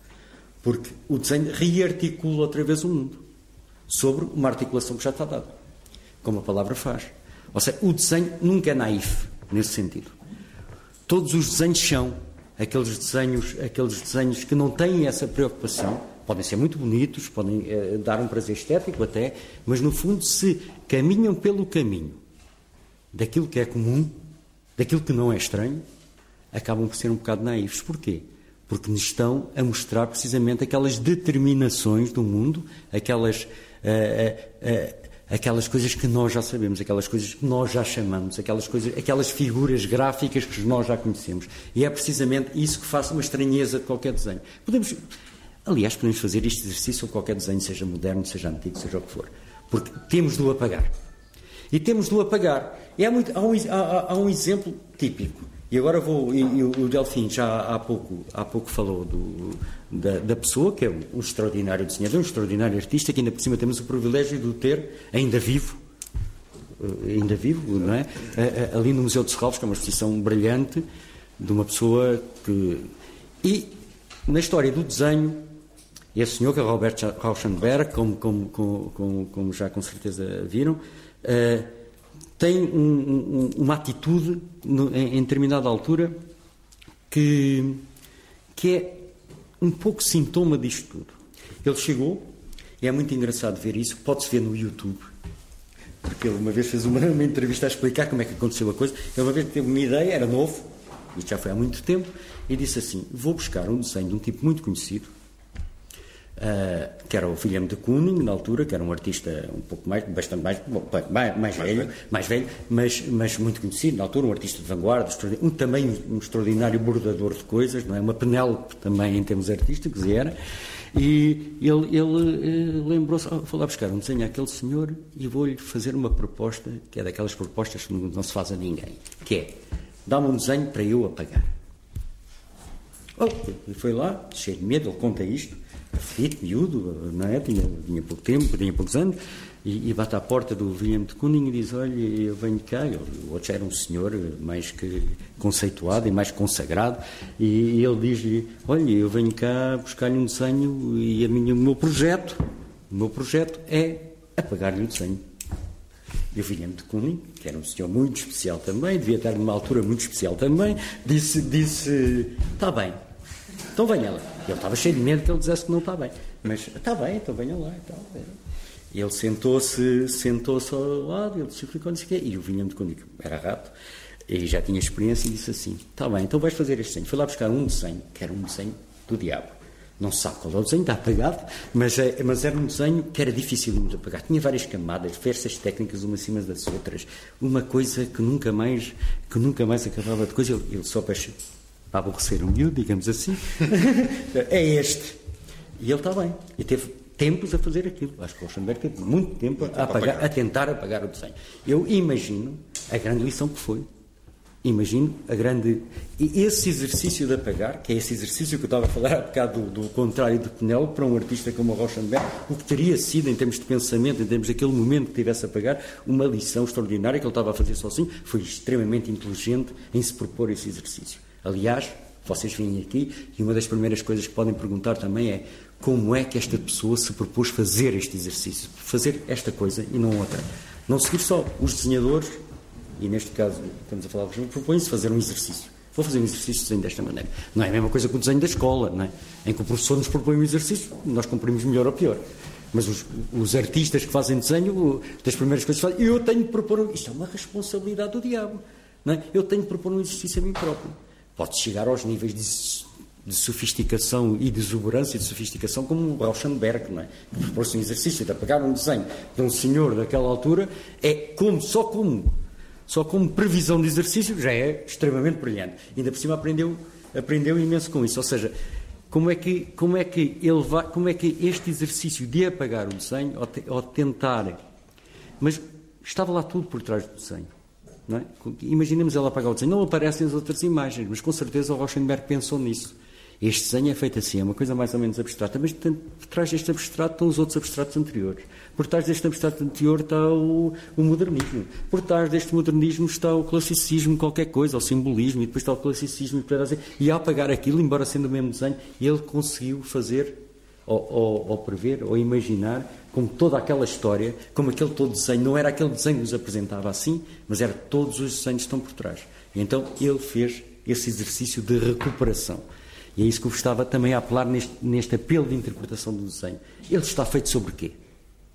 S3: Porque o desenho rearticula outra vez o mundo sobre uma articulação que já está dada, como a palavra faz. Ou seja, o desenho nunca é naif nesse sentido. Todos os desenhos são aqueles desenhos, aqueles desenhos que não têm essa preocupação podem ser muito bonitos, podem eh, dar um prazer estético até, mas no fundo, se caminham pelo caminho daquilo que é comum, daquilo que não é estranho, acabam por ser um bocado naivos. Porquê? Porque nos estão a mostrar precisamente aquelas determinações do mundo, aquelas, eh, eh, aquelas coisas que nós já sabemos, aquelas coisas que nós já chamamos, aquelas, coisas, aquelas figuras gráficas que nós já conhecemos. E é precisamente isso que faz uma estranheza de qualquer desenho. Podemos Aliás, podemos fazer este exercício com qualquer desenho, seja moderno, seja antigo, seja o que for. Porque temos de o apagar. E temos de o apagar. E há, muito, há, um, há, há um, exemplo típico. E agora vou. E, e o Delfim já há pouco, há pouco falou do, da, da, pessoa, que é um, um, extraordinário desenhador, um extraordinário artista, que ainda por cima temos o privilégio de o ter ainda vivo. Eh, ainda vivo, não é? Ali no Museu de Serralves, que é uma exposição brilhante de uma pessoa que. E na história do desenho, esse senhor, que é Robert Rauschenberg, como, como, como, como já com certeza viram, uh, tem um, um, uma atitude no, em, em, determinada altura que, que é um pouco sintoma disto tudo. Ele chegou, e é muito engraçado ver isso, pode-se ver no YouTube, porque ele uma vez fez uma, uma, entrevista a explicar como é que aconteceu a coisa. Ele uma vez teve uma ideia, era novo, isto já foi há muito tempo, e disse assim: Vou buscar um desenho de um tipo muito conhecido, Uh, que era o William de Kooning, na altura, que era um artista um pouco mais, bastante mais, bom, mais, mais, velho, mais velho, mas, mas muito conhecido na altura, um artista de vanguarda, um, também um extraordinário bordador de coisas, não é? Uma Penélope também em termos artísticos, e era. E ele, ele uh, lembrou-se, oh, vou lá buscar um desenho àquele senhor e vou-lhe fazer uma proposta, que é daquelas propostas que não, não se faz a ninguém, que é, dá-me um desenho para eu apagar. Oh, ele foi lá, cheio de medo, ele conta isto, aflito, miúdo, não é? Tinha, tinha pouco tempo, tinha poucos anos, e, e bate à porta do William de Cunning e diz: Olha, eu venho cá. o outro já era um senhor mais que conceituado e mais consagrado, e, ele diz-lhe: Olha, eu venho cá buscar-lhe um desenho e a minha, o meu projeto, o meu projeto é apagar-lhe o desenho. E o William de Cunning, que era um senhor muito especial também, devia estar numa altura muito especial também, disse: disse Está bem, então venha lá. Ele estava cheio de medo que ele dissesse que não está bem. Mas está bem, então venha lá. Então, ele sentou-se sentou ao lado, ele disse quando disse quê. E o Vinha-me comigo, era rato, e já tinha experiência e disse assim: está bem, então vais fazer este desenho. Foi lá buscar um desenho, que era um desenho do diabo. Não se sabe qual é o desenho, está apagado, mas, é, mas era um desenho que era difícil de apagar. Tinha várias camadas, diversas técnicas, umas acima das outras. Uma coisa que nunca mais, que nunca mais acabava de coisa. Ele, ele só para, para aborrecer o miúdo, digamos assim, é este. E ele está bem. E teve tempos a fazer aquilo. Acho que o Rosenberg teve muito tempo a, apagar, a tentar apagar o desenho. Eu imagino a grande lição que foi. imagino a grande. E esse exercício de apagar, que é esse exercício que eu estava a falar há bocado do, do contrário de Penel, para um artista como o Rauschenberg, o que teria sido, em termos de pensamento, em termos daquele momento que tivesse a apagar, uma lição extraordinária que ele estava a fazer sozinho, foi extremamente inteligente em se propor esse exercício. Aliás, vocês vêm aqui e uma das primeiras coisas que podem perguntar também é como é que esta pessoa se propôs fazer este exercício, fazer esta coisa e não outra. Não seguir só os desenhadores, e neste caso estamos a falar de propõe-se fazer um exercício. Vou fazer um exercício de desenho desta maneira. Não é a mesma coisa que o desenho da escola, não é? em que o professor nos propõe um exercício, nós cumprimos melhor ou pior. Mas os, os, artistas que fazem desenho, das primeiras coisas que fazem, eu tenho de propor. Isto é uma responsabilidade do diabo. Não é? Eu tenho de propor um exercício a mim próprio. Pode chegar aos níveis de de sofisticação e de exuberância de sofisticação como o Rauschenberg, não é? Que propôs um exercício de apagar um desenho de um senhor daquela altura, é como, só como, só como previsão de exercício, já é extremamente brilhante. Ainda por cima aprendeu, aprendeu imenso com isso. Ou seja, como é que, como é que ele vai, como é que este exercício de apagar o desenho, ou, te, ou tentar, mas estava lá tudo por trás do desenho. É? Imaginemos ela apagar o desenho. Não aparecem as outras imagens, mas com certeza o Rauschenberg pensou nisso. Este desenho é feito assim, é uma coisa mais ou menos abstrata, mas por trás deste abstrato estão os outros abstratos anteriores. Por trás deste abstrato anterior está o, o, modernismo. Por trás deste modernismo está o classicismo, qualquer coisa, o simbolismo, e depois está o classicismo. E ao apagar aquilo, embora sendo o mesmo desenho, ele conseguiu fazer, ou, ou, ou prever, ou imaginar, como toda aquela história, como aquele todo desenho, não era aquele desenho que nos apresentava assim, mas era todos os desenhos que estão por trás. E então ele fez esse exercício de recuperação. E é isso que eu estava também a apelar neste, neste apelo de interpretação do desenho. Ele está feito sobre quê?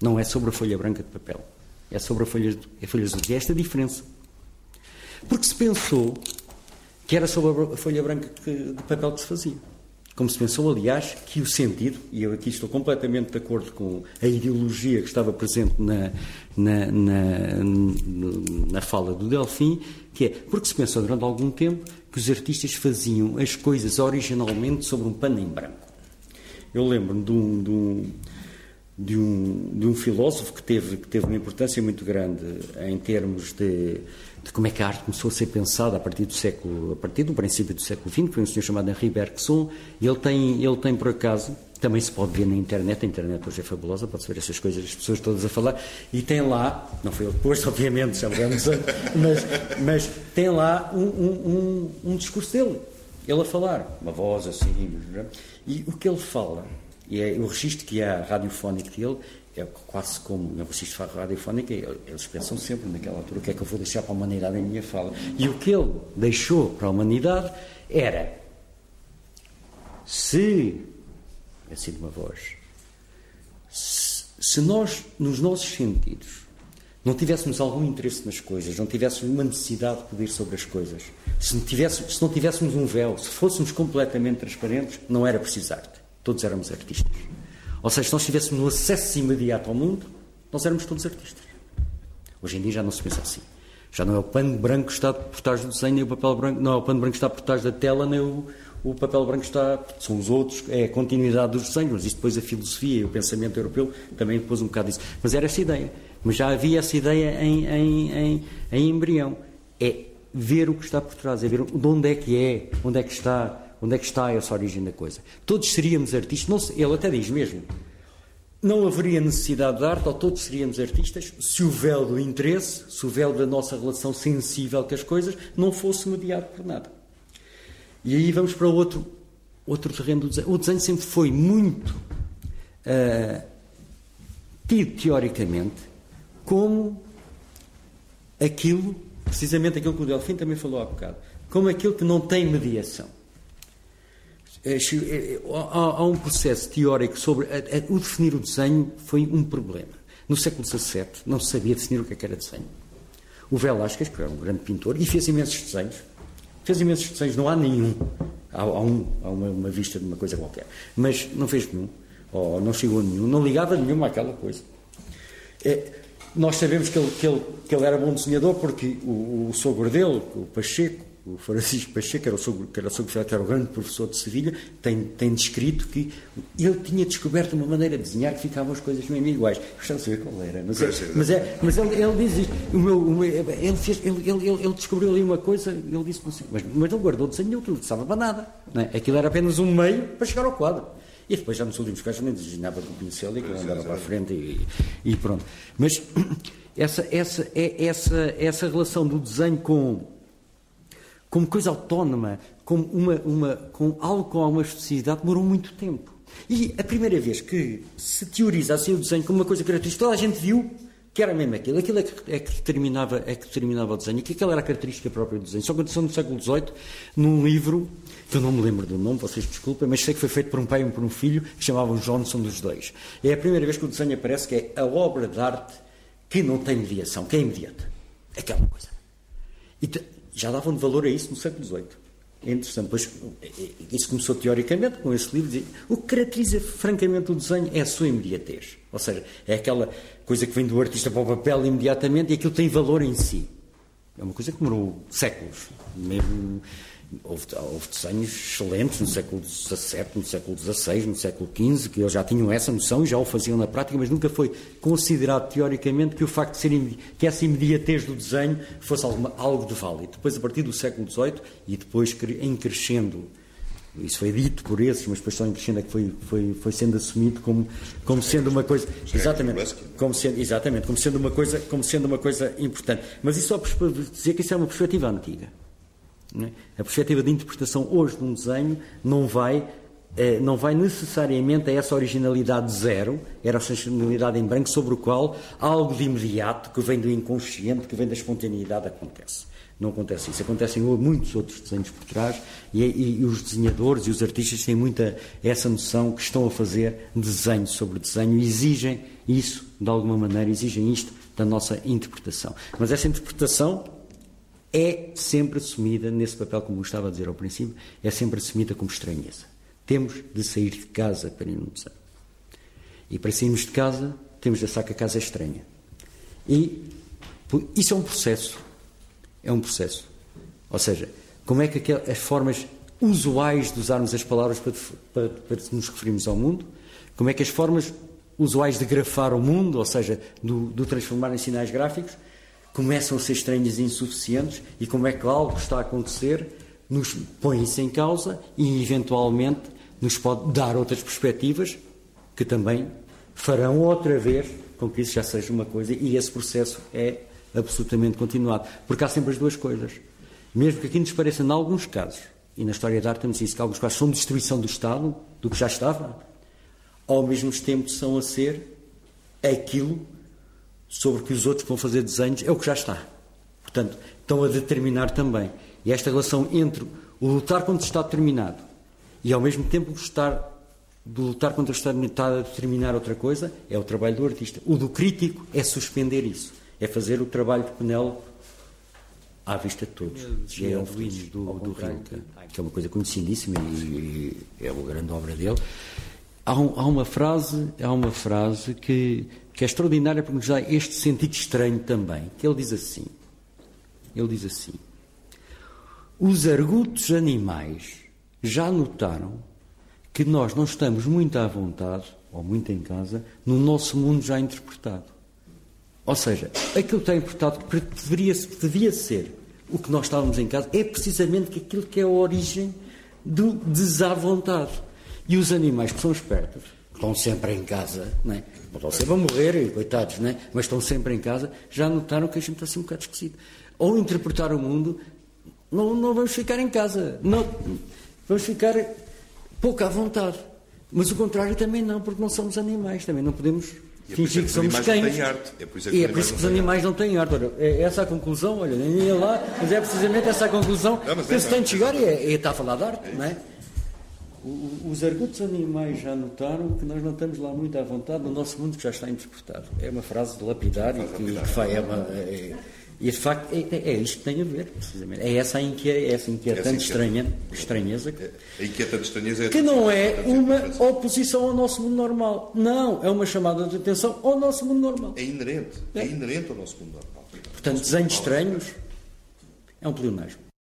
S3: Não é sobre a folha branca de papel. É sobre a folha, a folha azul. E é esta diferença. Porque se pensou que era sobre a folha branca de papel que se fazia. Como se pensou, aliás, que o sentido, e eu aqui estou completamente de acordo com a ideologia que estava presente na, na, na, na fala do Delfim, que é porque se pensou durante algum tempo que os artistas faziam as coisas originalmente sobre um pano em branco. Eu lembro-me de um, de um, de um, de um filósofo que teve, que teve uma importância muito grande em termos de, de, como é que a arte começou a ser pensada a partir do século, a partir do princípio do século XX, foi um senhor chamado Henri Bergson, e ele tem, ele tem por acaso, também se pode ver na internet, a internet hoje é fabulosa, pode-se ver essas coisas, as pessoas todas a falar, e tem lá, não foi ele depois, obviamente, já mas, mas tem lá um, um, um, um discurso dele, ele a falar, uma voz assim, e o que ele fala, e é, o registro que há radiofónico dele é quase como um registro radiofónico, eles pensam sempre naquela altura, o que é que eu vou deixar para a humanidade em minha fala. E o que ele deixou para a humanidade era, se assim de uma voz. Se nós, nos nossos sentidos, não tivéssemos algum interesse nas coisas, não tivéssemos uma necessidade de poder sobre as coisas, se, tivéssemos, se não tivéssemos um véu, se fôssemos completamente transparentes, não era preciso arte. Todos éramos artistas. Ou seja, se nós tivéssemos um acesso imediato ao mundo, nós éramos todos artistas. Hoje em dia já não se pensa assim. Já não é o pano branco que está por trás do desenho, nem o papel branco, não é o pano branco que está por trás da tela, nem o, o papel branco está, são os outros, é a continuidade dos desenhos, mas isto depois a filosofia e o pensamento europeu também pôs um bocado disso. Mas era essa ideia. Mas já havia essa ideia em, em, em, em embrião. É ver o que está por trás, é ver de onde é que é, onde é que está, onde é que está essa origem da coisa. Todos seríamos artistas, não, ele até diz mesmo, não haveria necessidade de arte, ou todos seríamos artistas, se o véu do interesse, se o véu da nossa relação sensível com as coisas, não fosse mediado por nada. E aí vamos para outro, outro terreno do desenho. O desenho sempre foi muito uh, tido teoricamente como aquilo, precisamente aquilo que o Delfim também falou há bocado, como aquilo que não tem mediação. Eh, eh, há um processo teórico sobre. O definir o desenho foi um problema. No século XVII não se sabia definir o que é era desenho. O Velázquez, que era um grande pintor, e fez imensos desenhos, Fez imensos desenhos, não há nenhum. Há, há, um, há uma, uma, vista de uma coisa qualquer. Mas não fez nenhum. Ou não chegou a nenhum. Não ligava nenhuma àquela coisa. É, nós sabemos que ele, que, ele, que ele era bom desenhador porque o, o sogro dele, o Pacheco, o Francisco Pacheco, que era o que era o, seu, que era grande professor de Sevilha, tem, tem descrito que ele tinha descoberto uma maneira de desenhar que ficavam as coisas mesmo iguais. Gostava de saber qual era. Mas, é, mas, é, mas ele, ele diz isto. O meu, o meu, ele, fez, ele, ele, ele, descobriu ali uma coisa, ele disse assim, mas, mas ele guardou o desenho neutro, não precisava para nada. Não é? Aquilo era apenas um meio para chegar ao quadro. E depois, já nos últimos casos, também desenhava com o pincel e que andava para a frente e, e pronto. Mas essa, essa, é, essa, essa relação do desenho com como coisa autónoma, como, uma, uma, com algo com alguma especificidade, demorou muito tempo. E a primeira vez que se teoriza assim o desenho como uma coisa característica, toda a gente viu que era mesmo aquilo. Aquilo é que, é que, determinava, é que determinava o desenho. que aquela era a característica própria do desenho. Só aconteceu no século XVIII, num livro, que eu não me lembro do nome, vocês desculpem, mas sei que foi feito por um pai e por um filho, que chamavam Johnson dos dois. É a primeira vez que o desenho aparece, que é a obra de arte que não tem mediação, que é imediata. Aquela coisa. E já davam valor a isso no século XVIII. É interessante. Pois, isso começou teoricamente com esse livro. O que caracteriza francamente o desenho é a sua imediatez. Ou seja, é aquela coisa que vem do artista para o papel imediatamente e aquilo tem valor em si. É uma coisa que demorou séculos. Mesmo Houve, houve, desenhos excelentes no século XVII, no século XVI, no século XV, que eles já tinham essa noção e já o faziam na prática, mas nunca foi considerado teoricamente que o facto de ser que essa imediatez do desenho fosse alguma, algo de válido. Depois, a partir do século XVIII e depois em crescendo, isso foi dito por esses, mas depois só em crescendo é que foi, foi, foi sendo assumido como, como sendo uma coisa. Exatamente, como sendo, exatamente, como sendo uma coisa, como sendo uma coisa importante. Mas isso só para dizer que isso é uma perspectiva antiga. É? A perspectiva de interpretação hoje de um desenho não vai, eh, não vai necessariamente a essa originalidade zero, era a originalidade em branco, sobre o qual algo de imediato, que vem do inconsciente, que vem da espontaneidade, acontece. Não acontece isso. Acontecem muitos outros desenhos por trás e, e, e, os desenhadores e os artistas têm muita essa noção que estão a fazer desenho sobre desenho e exigem isso, de alguma maneira, exigem isto da nossa interpretação. Mas essa interpretação é sempre assumida, nesse papel, como estava a dizer ao princípio, é sempre assumida como estranheza. Temos de sair de casa para desenho. E para sairmos de casa, temos de achar que a casa é estranha. E isso é um processo. É um processo. Ou seja, como é que as formas usuais de usarmos as palavras para, para, para nos referirmos ao mundo, como é que as formas usuais de grafar o mundo, ou seja, do, do transformar em sinais gráficos, começam a ser estranhas e insuficientes e como é que algo está a acontecer nos põe isso em causa e eventualmente nos pode dar outras perspectivas que também farão outra vez com que isso já seja uma coisa e esse processo é absolutamente continuado. Porque há sempre as duas coisas. Mesmo que aqui nos pareça, em alguns casos, e na história da arte temos isso, que alguns casos são destruição do Estado, do que já estava, ao mesmo tempo são a ser aquilo sobre que os outros vão fazer desenhos é o que já está. Portanto, estão a determinar também. E esta relação entre o lutar contra o Estado determinado e ao mesmo tempo o estar de lutar contra o Estado está a determinar outra coisa é o trabalho do artista. O do crítico é suspender isso. É fazer o trabalho de Penelo à vista de todos. É, é o Luís do, do Rilke, que é uma coisa conhecidíssima e, e é uma grande obra dele. Há, um, há, uma frase, há uma frase que que é extraordinária porque nos dá este sentido estranho também, que ele diz assim, ele diz assim, os argutos animais já notaram que nós não estamos muito à vontade, ou muito em casa, no nosso mundo já interpretado. Ou seja, aquilo que está interpretado que deveria, devia ser o que nós estávamos em casa é precisamente aquilo que é a origem do desavontade. E os animais que são espertos estão sempre em casa, não é? estão sempre a morrer, coitados, não é? mas estão sempre em casa, já notaram que a gente está assim um bocado esquecido. Ou interpretar o mundo, não, não vamos ficar em casa, não, vamos ficar pouco à vontade. Mas o contrário também não, porque não somos animais, também não podemos
S2: é
S3: fingir que somos cães.
S2: É
S3: por isso é que, e é por isso que os animais não têm arte. Olha, é essa a conclusão, olha, nem ia lá, mas é precisamente essa a conclusão não, que é, se tem de chegar e é, é, está a falar de arte, não é? Os argutos animais já notaram que nós não estamos lá muito à vontade no nosso mundo que já está interpretado. É uma frase de lapidar e que, que é uma, é, e de facto é, é, é, isto que tem a ver, precisamente. É essa, inque, é essa inquietante estranha, estranheza. Que,
S2: a inquietante estranheza é
S3: que não é uma oposição ao nosso mundo normal. Não, é uma chamada de atenção ao nosso mundo normal.
S2: É inerente. É, é inerente ao nosso mundo normal.
S3: Portanto, desenhos estranhos é um pleonasmo.